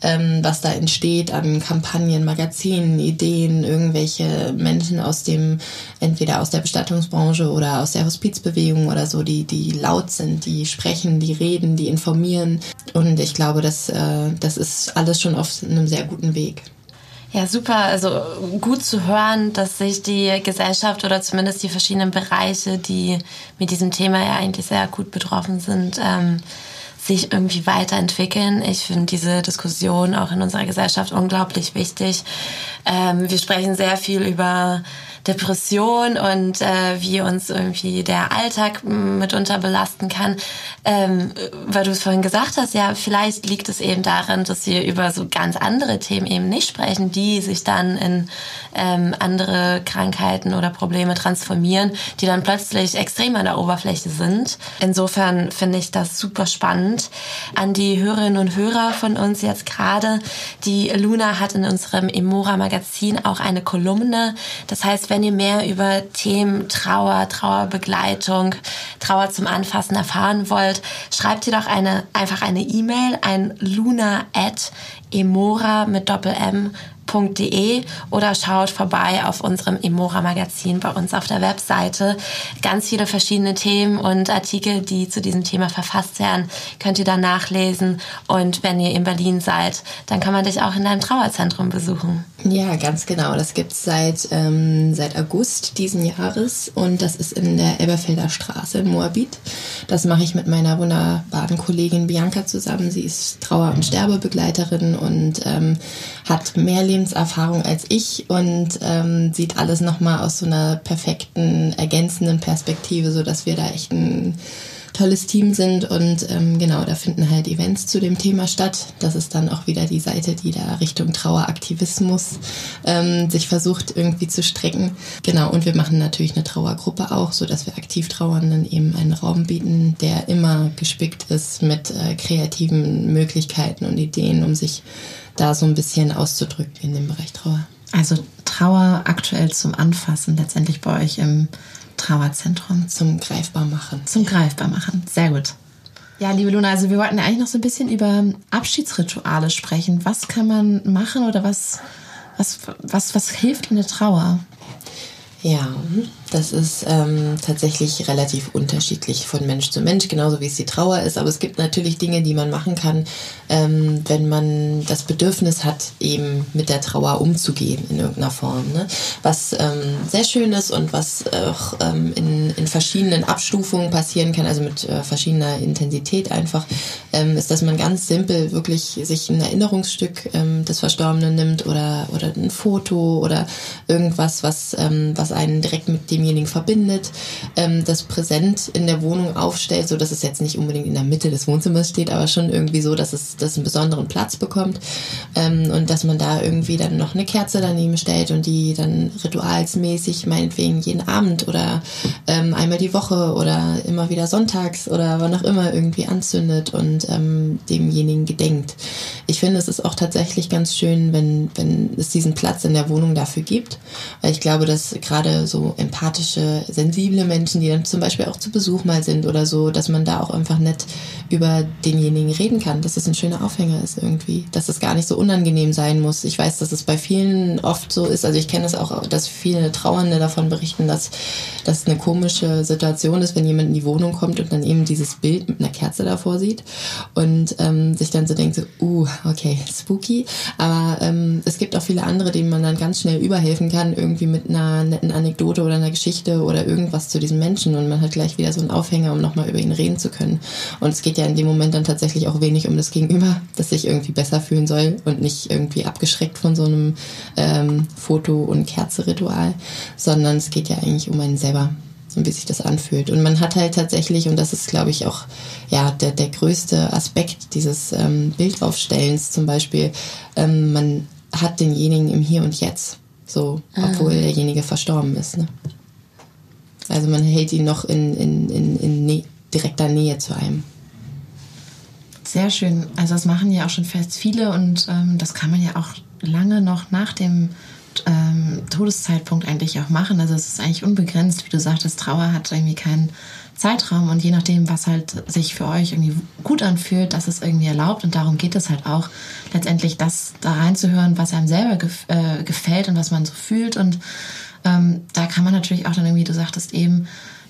ähm, was da entsteht an Kampagnen, Magazinen, Ideen, irgendwelche Menschen aus dem entweder entweder aus der Bestattungsbranche oder aus der Hospizbewegung oder so, die, die laut sind, die sprechen, die reden, die informieren. Und ich glaube, das, äh, das ist alles schon auf einem sehr guten Weg. Ja, super. Also gut zu hören, dass sich die Gesellschaft oder zumindest die verschiedenen Bereiche, die mit diesem Thema ja eigentlich sehr gut betroffen sind, ähm, sich irgendwie weiterentwickeln. Ich finde diese Diskussion auch in unserer Gesellschaft unglaublich wichtig. Ähm, wir sprechen sehr viel über Depression und äh, wie uns irgendwie der Alltag mitunter belasten kann. Ähm, weil du es vorhin gesagt hast, ja, vielleicht liegt es eben daran, dass wir über so ganz andere Themen eben nicht sprechen, die sich dann in ähm, andere Krankheiten oder Probleme transformieren, die dann plötzlich extrem an der Oberfläche sind. Insofern finde ich das super spannend. An die Hörerinnen und Hörer von uns jetzt gerade, die Luna hat in unserem Emora Magazin auch eine Kolumne. Das heißt, wenn ihr mehr über Themen Trauer, Trauerbegleitung, Trauer zum Anfassen erfahren wollt, schreibt ihr doch eine, einfach eine E-Mail, ein luna at emora mit Doppel M www.emora.de oder schaut vorbei auf unserem Emora Magazin bei uns auf der Webseite. Ganz viele verschiedene Themen und Artikel, die zu diesem Thema verfasst werden, könnt ihr da nachlesen. Und wenn ihr in Berlin seid, dann kann man dich auch in deinem Trauerzentrum besuchen. Ja, ganz genau. Das gibt es seit, ähm, seit August diesen Jahres und das ist in der Elberfelder Straße in Moabit. Das mache ich mit meiner wunderbaren Kollegin Bianca zusammen. Sie ist Trauer- und Sterbebegleiterin und ähm, hat mehr Lebenserfahrung als ich und ähm, sieht alles nochmal aus so einer perfekten, ergänzenden Perspektive, sodass wir da echt ein tolles Team sind und ähm, genau, da finden halt Events zu dem Thema statt. Das ist dann auch wieder die Seite, die da Richtung Traueraktivismus ähm, sich versucht irgendwie zu strecken. Genau, und wir machen natürlich eine Trauergruppe auch, so dass wir aktiv Trauernden eben einen Raum bieten, der immer gespickt ist mit äh, kreativen Möglichkeiten und Ideen, um sich da so ein bisschen auszudrücken in dem Bereich Trauer. Also Trauer aktuell zum Anfassen letztendlich bei euch im Trauerzentrum. Zum Greifbarmachen. Zum Greifbarmachen, sehr gut. Ja, liebe Luna, also wir wollten ja eigentlich noch so ein bisschen über Abschiedsrituale sprechen. Was kann man machen oder was, was, was, was hilft in der Trauer? Ja, das ist ähm, tatsächlich relativ unterschiedlich von Mensch zu Mensch, genauso wie es die Trauer ist. Aber es gibt natürlich Dinge, die man machen kann, ähm, wenn man das Bedürfnis hat, eben mit der Trauer umzugehen in irgendeiner Form. Ne? Was ähm, sehr schön ist und was auch ähm, in, in verschiedenen Abstufungen passieren kann, also mit äh, verschiedener Intensität einfach, ähm, ist, dass man ganz simpel wirklich sich ein Erinnerungsstück ähm, des Verstorbenen nimmt oder, oder ein Foto oder irgendwas, was, ähm, was einen direkt mit dem demjenigen verbindet, ähm, das präsent in der Wohnung aufstellt, so dass es jetzt nicht unbedingt in der Mitte des Wohnzimmers steht, aber schon irgendwie so, dass es das einen besonderen Platz bekommt ähm, und dass man da irgendwie dann noch eine Kerze daneben stellt und die dann ritualsmäßig meinetwegen jeden Abend oder ähm, einmal die Woche oder immer wieder sonntags oder wann auch immer irgendwie anzündet und ähm, demjenigen gedenkt. Ich finde, es ist auch tatsächlich ganz schön, wenn, wenn es diesen Platz in der Wohnung dafür gibt, weil ich glaube, dass gerade so empathische, sensible Menschen, die dann zum Beispiel auch zu Besuch mal sind oder so, dass man da auch einfach nett über denjenigen reden kann, dass es ein schöner Aufhänger ist irgendwie, dass es gar nicht so unangenehm sein muss. Ich weiß, dass es bei vielen oft so ist, also ich kenne es auch, dass viele Trauernde davon berichten, dass das eine komische Situation ist, wenn jemand in die Wohnung kommt und dann eben dieses Bild mit einer Kerze davor sieht und ähm, sich dann so denkt, so, uh, okay, spooky. Aber ähm, es gibt auch viele andere, denen man dann ganz schnell überhelfen kann, irgendwie mit einer netten Anekdote oder einer Geschichte oder irgendwas zu diesem Menschen und man hat gleich wieder so einen Aufhänger, um nochmal über ihn reden zu können. Und es geht ja in dem Moment dann tatsächlich auch wenig um das Gegenüber, (laughs) das sich irgendwie besser fühlen soll und nicht irgendwie abgeschreckt von so einem ähm, Foto- und Kerze-Ritual, sondern es geht ja eigentlich um einen selber so wie sich das anfühlt. Und man hat halt tatsächlich, und das ist, glaube ich, auch ja der, der größte Aspekt dieses ähm, Bildaufstellens zum Beispiel, ähm, man hat denjenigen im Hier und Jetzt, so, obwohl mhm. derjenige verstorben ist. Ne? Also man hält ihn noch in, in, in, in Nä direkter Nähe zu einem. Sehr schön. Also das machen ja auch schon fast viele und ähm, das kann man ja auch lange noch nach dem ähm, Todeszeitpunkt eigentlich auch machen. Also es ist eigentlich unbegrenzt, wie du sagtest, Trauer hat irgendwie keinen Zeitraum und je nachdem, was halt sich für euch irgendwie gut anfühlt, das ist irgendwie erlaubt und darum geht es halt auch, letztendlich das da reinzuhören, was einem selber gef äh, gefällt und was man so fühlt und ähm, da kann man natürlich auch dann irgendwie, du sagtest eben,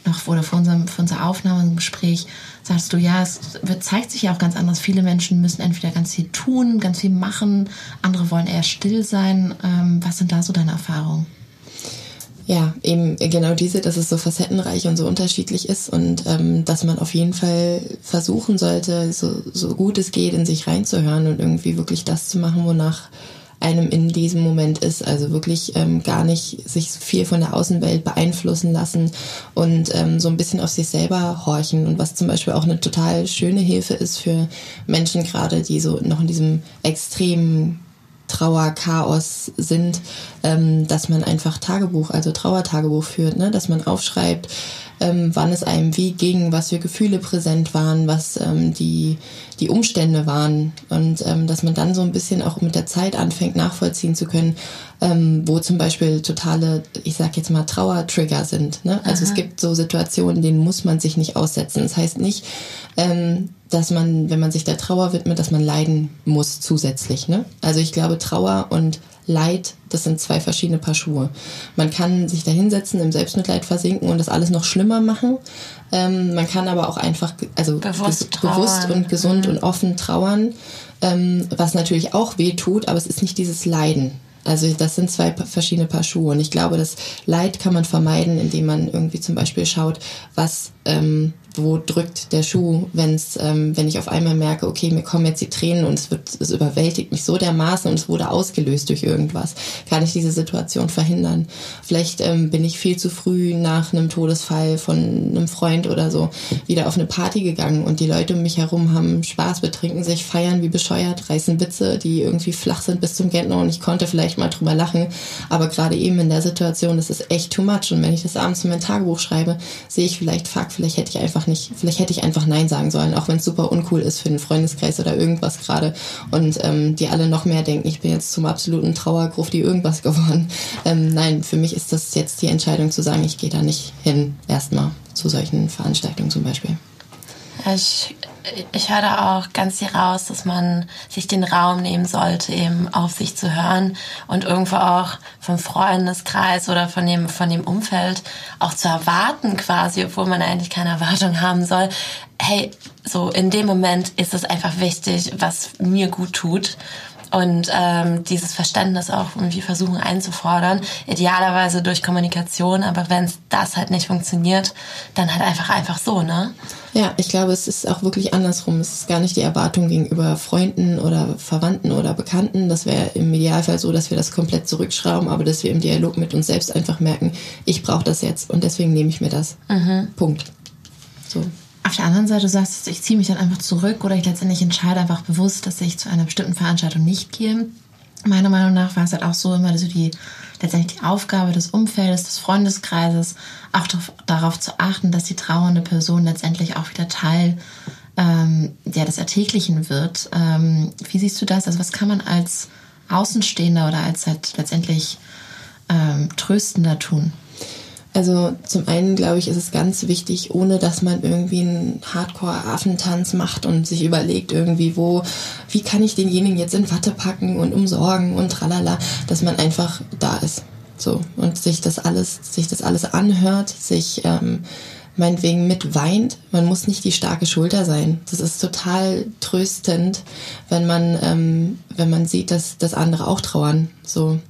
noch oder vor unserem, vor unserer Aufnahme im Gespräch, sagst du, ja, es wird, zeigt sich ja auch ganz anders. Viele Menschen müssen entweder ganz viel tun, ganz viel machen, andere wollen eher still sein. Ähm, was sind da so deine Erfahrungen? Ja, eben genau diese, dass es so facettenreich und so unterschiedlich ist und ähm, dass man auf jeden Fall versuchen sollte, so, so gut es geht, in sich reinzuhören und irgendwie wirklich das zu machen, wonach einem in diesem Moment ist. Also wirklich ähm, gar nicht sich viel von der Außenwelt beeinflussen lassen und ähm, so ein bisschen auf sich selber horchen. Und was zum Beispiel auch eine total schöne Hilfe ist für Menschen gerade, die so noch in diesem extremen Trauer, Chaos sind, ähm, dass man einfach Tagebuch, also Trauertagebuch führt, ne? dass man aufschreibt, ähm, wann es einem wie ging, was für Gefühle präsent waren, was ähm, die, die Umstände waren und ähm, dass man dann so ein bisschen auch mit der Zeit anfängt nachvollziehen zu können, ähm, wo zum Beispiel totale, ich sag jetzt mal Trauertrigger sind. Ne? Also Aha. es gibt so Situationen, denen muss man sich nicht aussetzen. Das heißt nicht, ähm, dass man, wenn man sich der Trauer widmet, dass man leiden muss zusätzlich. Ne? Also ich glaube, Trauer und Leid, das sind zwei verschiedene Paar Schuhe. Man kann sich da hinsetzen, im Selbstmitleid versinken und das alles noch schlimmer machen. Ähm, man kann aber auch einfach, also bewusst, bewusst und gesund mhm. und offen trauern, ähm, was natürlich auch weh tut, aber es ist nicht dieses Leiden. Also das sind zwei verschiedene Paar Schuhe. Und ich glaube, das Leid kann man vermeiden, indem man irgendwie zum Beispiel schaut, was ähm, wo drückt der Schuh, wenn's, ähm, wenn ich auf einmal merke, okay, mir kommen jetzt die Tränen und es wird, es überwältigt mich so dermaßen und es wurde ausgelöst durch irgendwas, kann ich diese Situation verhindern. Vielleicht ähm, bin ich viel zu früh nach einem Todesfall von einem Freund oder so wieder auf eine Party gegangen und die Leute um mich herum haben Spaß, betrinken sich, feiern wie bescheuert, reißen Witze, die irgendwie flach sind bis zum Gärtner und ich konnte vielleicht mal drüber lachen, aber gerade eben in der Situation ist es echt too much und wenn ich das abends in mein Tagebuch schreibe, sehe ich vielleicht, fuck, vielleicht hätte ich einfach nicht, vielleicht hätte ich einfach Nein sagen sollen, auch wenn es super uncool ist für den Freundeskreis oder irgendwas gerade. Und ähm, die alle noch mehr denken, ich bin jetzt zum absoluten Trauergruft die irgendwas (laughs) geworden. Ähm, nein, für mich ist das jetzt die Entscheidung zu sagen, ich gehe da nicht hin, erstmal zu solchen Veranstaltungen zum Beispiel. Ich ich höre da auch ganz hier raus, dass man sich den Raum nehmen sollte, eben auf sich zu hören und irgendwo auch vom Freundeskreis oder von dem, von dem Umfeld auch zu erwarten quasi, obwohl man eigentlich keine Erwartung haben soll. Hey, so in dem Moment ist es einfach wichtig, was mir gut tut und ähm, dieses Verständnis auch irgendwie versuchen einzufordern. Idealerweise durch Kommunikation, aber wenn das halt nicht funktioniert, dann halt einfach einfach so, ne? Ja, ich glaube, es ist auch wirklich andersrum. Es ist gar nicht die Erwartung gegenüber Freunden oder Verwandten oder Bekannten. Das wäre im Idealfall so, dass wir das komplett zurückschrauben, aber dass wir im Dialog mit uns selbst einfach merken, ich brauche das jetzt und deswegen nehme ich mir das. Mhm. Punkt. So. Auf der anderen Seite, du sagst, ich ziehe mich dann einfach zurück oder ich letztendlich entscheide einfach bewusst, dass ich zu einer bestimmten Veranstaltung nicht gehe. Meiner Meinung nach war es halt auch so immer so die, letztendlich die Aufgabe des Umfeldes, des Freundeskreises, auch darauf zu achten, dass die trauernde Person letztendlich auch wieder Teil ähm, ja, des Ertäglichen wird. Ähm, wie siehst du das? Also was kann man als Außenstehender oder als halt letztendlich ähm, Tröstender tun? Also zum einen glaube ich, ist es ganz wichtig, ohne dass man irgendwie einen Hardcore-Affentanz macht und sich überlegt irgendwie, wo, wie kann ich denjenigen jetzt in Watte packen und umsorgen und tralala, dass man einfach da ist. So und sich das alles, sich das alles anhört, sich ähm, meinetwegen mit weint. Man muss nicht die starke Schulter sein. Das ist total tröstend, wenn man, ähm, wenn man sieht, dass, dass andere auch trauern. So.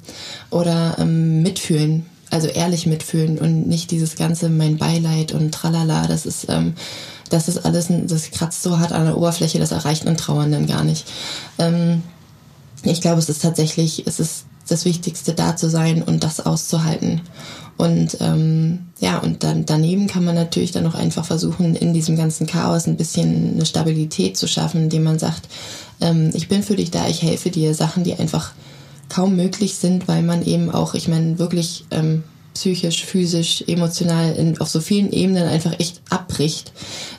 Oder ähm, mitfühlen also ehrlich mitfühlen und nicht dieses ganze mein Beileid und tralala, das ist, ähm, das ist alles, das kratzt so hart an der Oberfläche, das erreicht einen Trauernden gar nicht. Ähm, ich glaube, es ist tatsächlich, es ist das Wichtigste, da zu sein und das auszuhalten. Und ähm, ja, und dann daneben kann man natürlich dann auch einfach versuchen, in diesem ganzen Chaos ein bisschen eine Stabilität zu schaffen, indem man sagt, ähm, ich bin für dich da, ich helfe dir, Sachen, die einfach kaum möglich sind, weil man eben auch, ich meine, wirklich ähm, psychisch, physisch, emotional in, auf so vielen Ebenen einfach echt abbricht.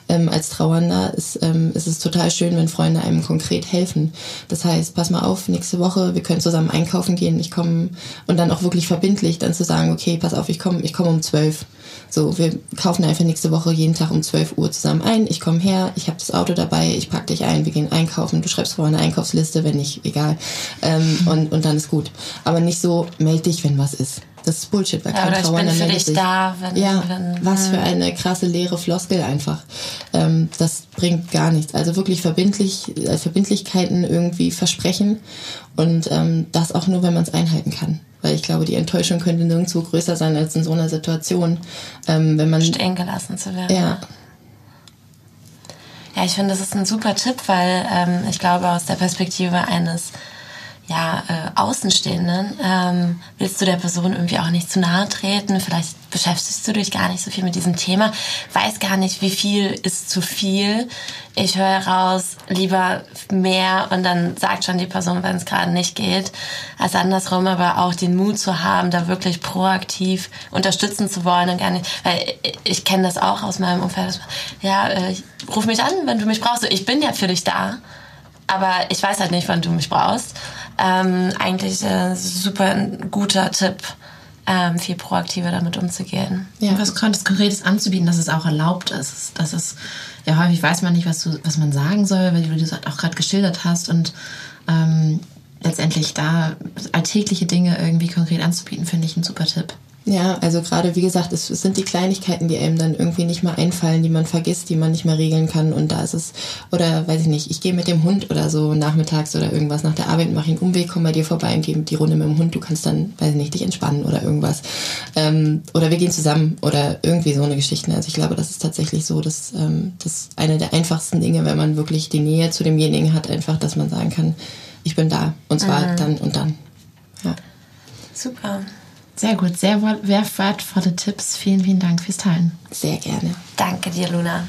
Ähm, als Trauernder ist, ähm, ist es total schön, wenn Freunde einem konkret helfen. Das heißt, pass mal auf, nächste Woche, wir können zusammen einkaufen gehen, ich komme und dann auch wirklich verbindlich dann zu sagen, okay, pass auf, ich komme ich komme um zwölf. So, wir kaufen einfach nächste Woche jeden Tag um 12 Uhr zusammen ein. Ich komme her, ich habe das Auto dabei, ich pack dich ein, wir gehen einkaufen, du schreibst vorher eine Einkaufsliste, wenn nicht, egal. Ähm, (laughs) und, und dann ist gut. Aber nicht so, meld dich, wenn was ist. Das ist Bullshit, weil ja, kein Trauer meldet dich sich. Da, wenn, ja, wenn, was für eine krasse leere Floskel einfach. Ähm, das bringt gar nichts. Also wirklich verbindlich, äh, Verbindlichkeiten irgendwie versprechen und ähm, das auch nur, wenn man es einhalten kann weil ich glaube, die Enttäuschung könnte nirgendwo größer sein als in so einer Situation, ähm, wenn man stehen gelassen zu werden. Ja. Ja, ich finde, das ist ein super Tipp, weil ähm, ich glaube, aus der Perspektive eines ja, äh, Außenstehenden ähm, willst du der Person irgendwie auch nicht zu nahe treten. Vielleicht beschäftigst du dich gar nicht so viel mit diesem Thema, weiß gar nicht, wie viel ist zu viel. Ich höre raus, lieber mehr und dann sagt schon die Person, wenn es gerade nicht geht, als andersrum, aber auch den Mut zu haben, da wirklich proaktiv unterstützen zu wollen und gar nicht, weil ich kenne das auch aus meinem Umfeld. Ja, äh, ruf mich an, wenn du mich brauchst. Ich bin ja für dich da aber ich weiß halt nicht, wann du mich brauchst. Ähm, eigentlich ein super guter Tipp, ähm, viel proaktiver damit umzugehen. Ja. Was Konkretes anzubieten, dass es auch erlaubt ist. Dass es, ja, häufig weiß man nicht, was, du, was man sagen soll, weil du das auch gerade geschildert hast und ähm, letztendlich da alltägliche Dinge irgendwie konkret anzubieten, finde ich ein super Tipp. Ja, also gerade wie gesagt, es, sind die Kleinigkeiten, die einem dann irgendwie nicht mehr einfallen, die man vergisst, die man nicht mehr regeln kann. Und da ist es, oder weiß ich nicht, ich gehe mit dem Hund oder so nachmittags oder irgendwas nach der Arbeit, mache einen Umweg, komme bei dir vorbei und gehe die Runde mit dem Hund. Du kannst dann, weiß ich nicht, dich entspannen oder irgendwas. Ähm, oder wir gehen zusammen oder irgendwie so eine Geschichte. Also ich glaube, das ist tatsächlich so, dass ähm, das eine der einfachsten Dinge, wenn man wirklich die Nähe zu demjenigen hat, einfach, dass man sagen kann, ich bin da und zwar mhm. dann und dann. Ja. Super. Sehr gut, sehr wertvolle Tipps. Vielen, vielen Dank fürs Teilen. Sehr gerne. Danke dir, Luna.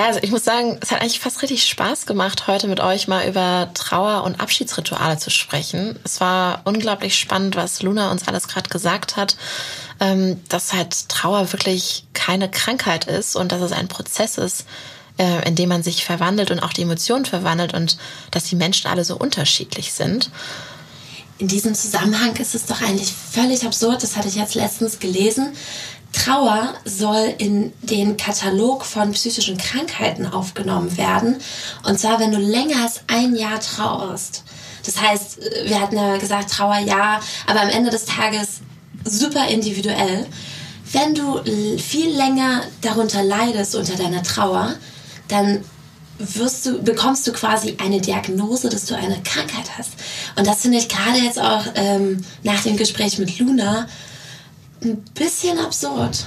Ja, also ich muss sagen, es hat eigentlich fast richtig Spaß gemacht, heute mit euch mal über Trauer- und Abschiedsrituale zu sprechen. Es war unglaublich spannend, was Luna uns alles gerade gesagt hat, ähm, dass halt Trauer wirklich keine Krankheit ist und dass es ein Prozess ist, äh, in dem man sich verwandelt und auch die Emotionen verwandelt und dass die Menschen alle so unterschiedlich sind in diesem Zusammenhang ist es doch eigentlich völlig absurd, das hatte ich jetzt letztens gelesen. Trauer soll in den Katalog von psychischen Krankheiten aufgenommen werden. Und zwar, wenn du länger als ein Jahr trauerst. Das heißt, wir hatten ja gesagt, Trauer ja, aber am Ende des Tages super individuell. Wenn du viel länger darunter leidest unter deiner Trauer, dann wirst du, bekommst du quasi eine Diagnose, dass du eine Krankheit hast. Und das finde ich gerade jetzt auch ähm, nach dem Gespräch mit Luna ein bisschen absurd.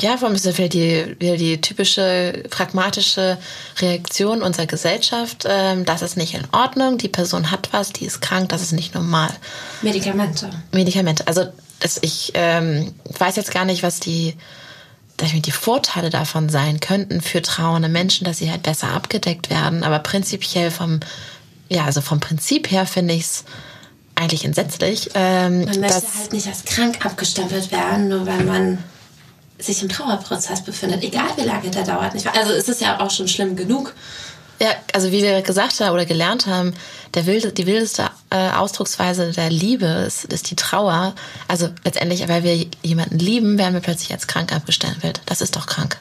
Ja, vor allem ist das wieder die, wieder die typische pragmatische Reaktion unserer Gesellschaft. Ähm, das ist nicht in Ordnung, die Person hat was, die ist krank, das ist nicht normal. Medikamente. Medikamente. Also das, ich ähm, weiß jetzt gar nicht, was die, die Vorteile davon sein könnten für trauernde Menschen, dass sie halt besser abgedeckt werden. Aber prinzipiell vom, ja, also vom Prinzip her finde ich es eigentlich entsetzlich. Ähm, man möchte halt nicht als krank abgestempelt werden, nur weil man sich im Trauerprozess befindet, egal wie lange der dauert. Also es ist ja auch schon schlimm genug. Ja, also wie wir gesagt haben oder gelernt haben, der wilde, die wildeste äh, Ausdrucksweise der Liebe ist, ist die Trauer. Also letztendlich, weil wir jemanden lieben, werden wir plötzlich als krank abgestempelt. Das ist doch krank.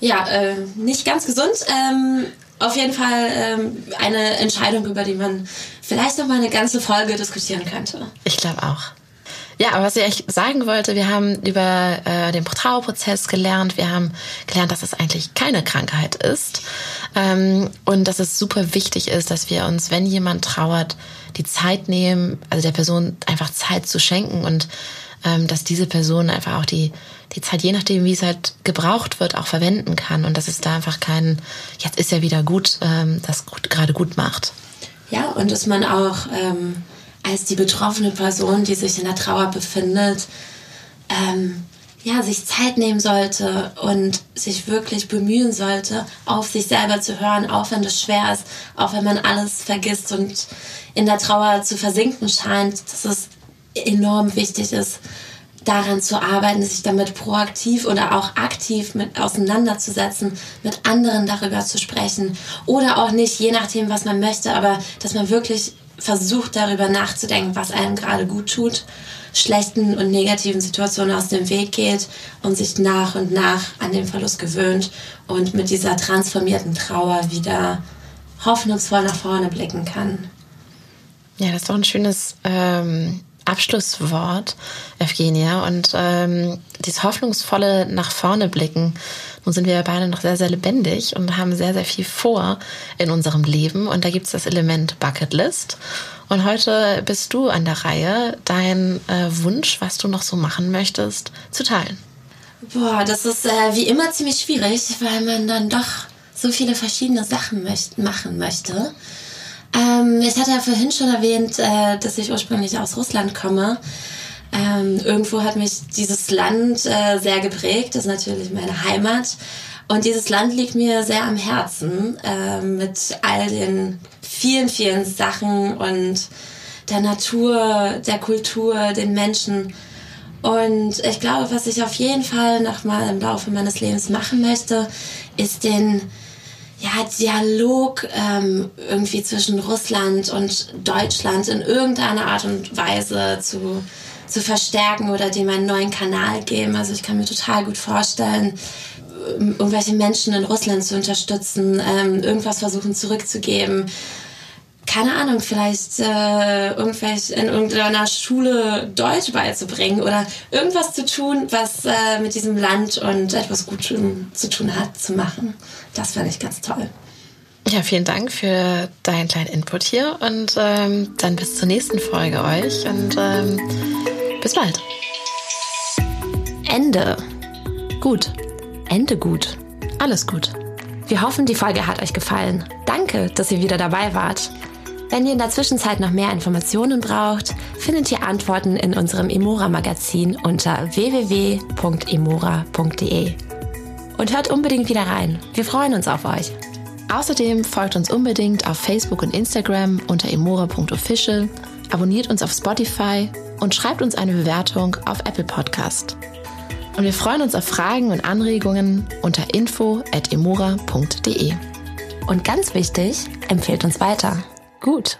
Ja, äh, nicht ganz gesund. Ähm, auf jeden Fall ähm, eine Entscheidung, über die man vielleicht noch mal eine ganze Folge diskutieren könnte. Ich glaube auch. Ja, aber was ich euch sagen wollte, wir haben über äh, den Trauerprozess gelernt, wir haben gelernt, dass es eigentlich keine Krankheit ist ähm, und dass es super wichtig ist, dass wir uns, wenn jemand trauert, die Zeit nehmen, also der Person einfach Zeit zu schenken und ähm, dass diese Person einfach auch die, die Zeit, je nachdem, wie es halt gebraucht wird, auch verwenden kann und dass es da einfach kein, jetzt ist ja wieder gut, ähm, das gerade gut macht. Ja, und dass man auch ähm, als die betroffene Person, die sich in der Trauer befindet, ähm, ja, sich Zeit nehmen sollte und sich wirklich bemühen sollte, auf sich selber zu hören, auch wenn das schwer ist, auch wenn man alles vergisst und in der Trauer zu versinken scheint, dass es enorm wichtig ist, daran zu arbeiten, sich damit proaktiv oder auch aktiv mit auseinanderzusetzen, mit anderen darüber zu sprechen oder auch nicht, je nachdem, was man möchte, aber dass man wirklich versucht darüber nachzudenken, was einem gerade gut tut, schlechten und negativen Situationen aus dem Weg geht und sich nach und nach an den Verlust gewöhnt und mit dieser transformierten Trauer wieder hoffnungsvoll nach vorne blicken kann. Ja, das ist doch ein schönes ähm, Abschlusswort, Evgenia. Und ähm, dieses hoffnungsvolle nach vorne blicken. Nun sind wir ja beide noch sehr, sehr lebendig und haben sehr, sehr viel vor in unserem Leben. Und da gibt es das Element Bucketlist. Und heute bist du an der Reihe, deinen äh, Wunsch, was du noch so machen möchtest, zu teilen. Boah, das ist äh, wie immer ziemlich schwierig, weil man dann doch so viele verschiedene Sachen möcht machen möchte. Ähm, ich hatte ja vorhin schon erwähnt, äh, dass ich ursprünglich aus Russland komme. Ähm, irgendwo hat mich dieses Land äh, sehr geprägt. Das ist natürlich meine Heimat. Und dieses Land liegt mir sehr am Herzen äh, mit all den vielen, vielen Sachen und der Natur, der Kultur, den Menschen. Und ich glaube, was ich auf jeden Fall noch mal im Laufe meines Lebens machen möchte, ist den ja, Dialog ähm, irgendwie zwischen Russland und Deutschland in irgendeiner Art und Weise zu, zu verstärken oder dem einen neuen Kanal geben. Also ich kann mir total gut vorstellen, ähm, irgendwelche Menschen in Russland zu unterstützen, ähm, irgendwas versuchen zurückzugeben keine Ahnung, vielleicht äh, irgendwelche in irgendeiner Schule Deutsch beizubringen oder irgendwas zu tun, was äh, mit diesem Land und etwas Gutem zu tun hat, zu machen. Das fände ich ganz toll. Ja, vielen Dank für deinen kleinen Input hier und ähm, dann bis zur nächsten Folge euch und ähm, bis bald. Ende. Gut. Ende gut. Alles gut. Wir hoffen, die Folge hat euch gefallen. Danke, dass ihr wieder dabei wart. Wenn ihr in der Zwischenzeit noch mehr Informationen braucht, findet ihr Antworten in unserem Emora-Magazin unter www.emora.de. Und hört unbedingt wieder rein. Wir freuen uns auf euch. Außerdem folgt uns unbedingt auf Facebook und Instagram unter emora.official, abonniert uns auf Spotify und schreibt uns eine Bewertung auf Apple Podcast. Und wir freuen uns auf Fragen und Anregungen unter info.emora.de. Und ganz wichtig, empfehlt uns weiter. Gut.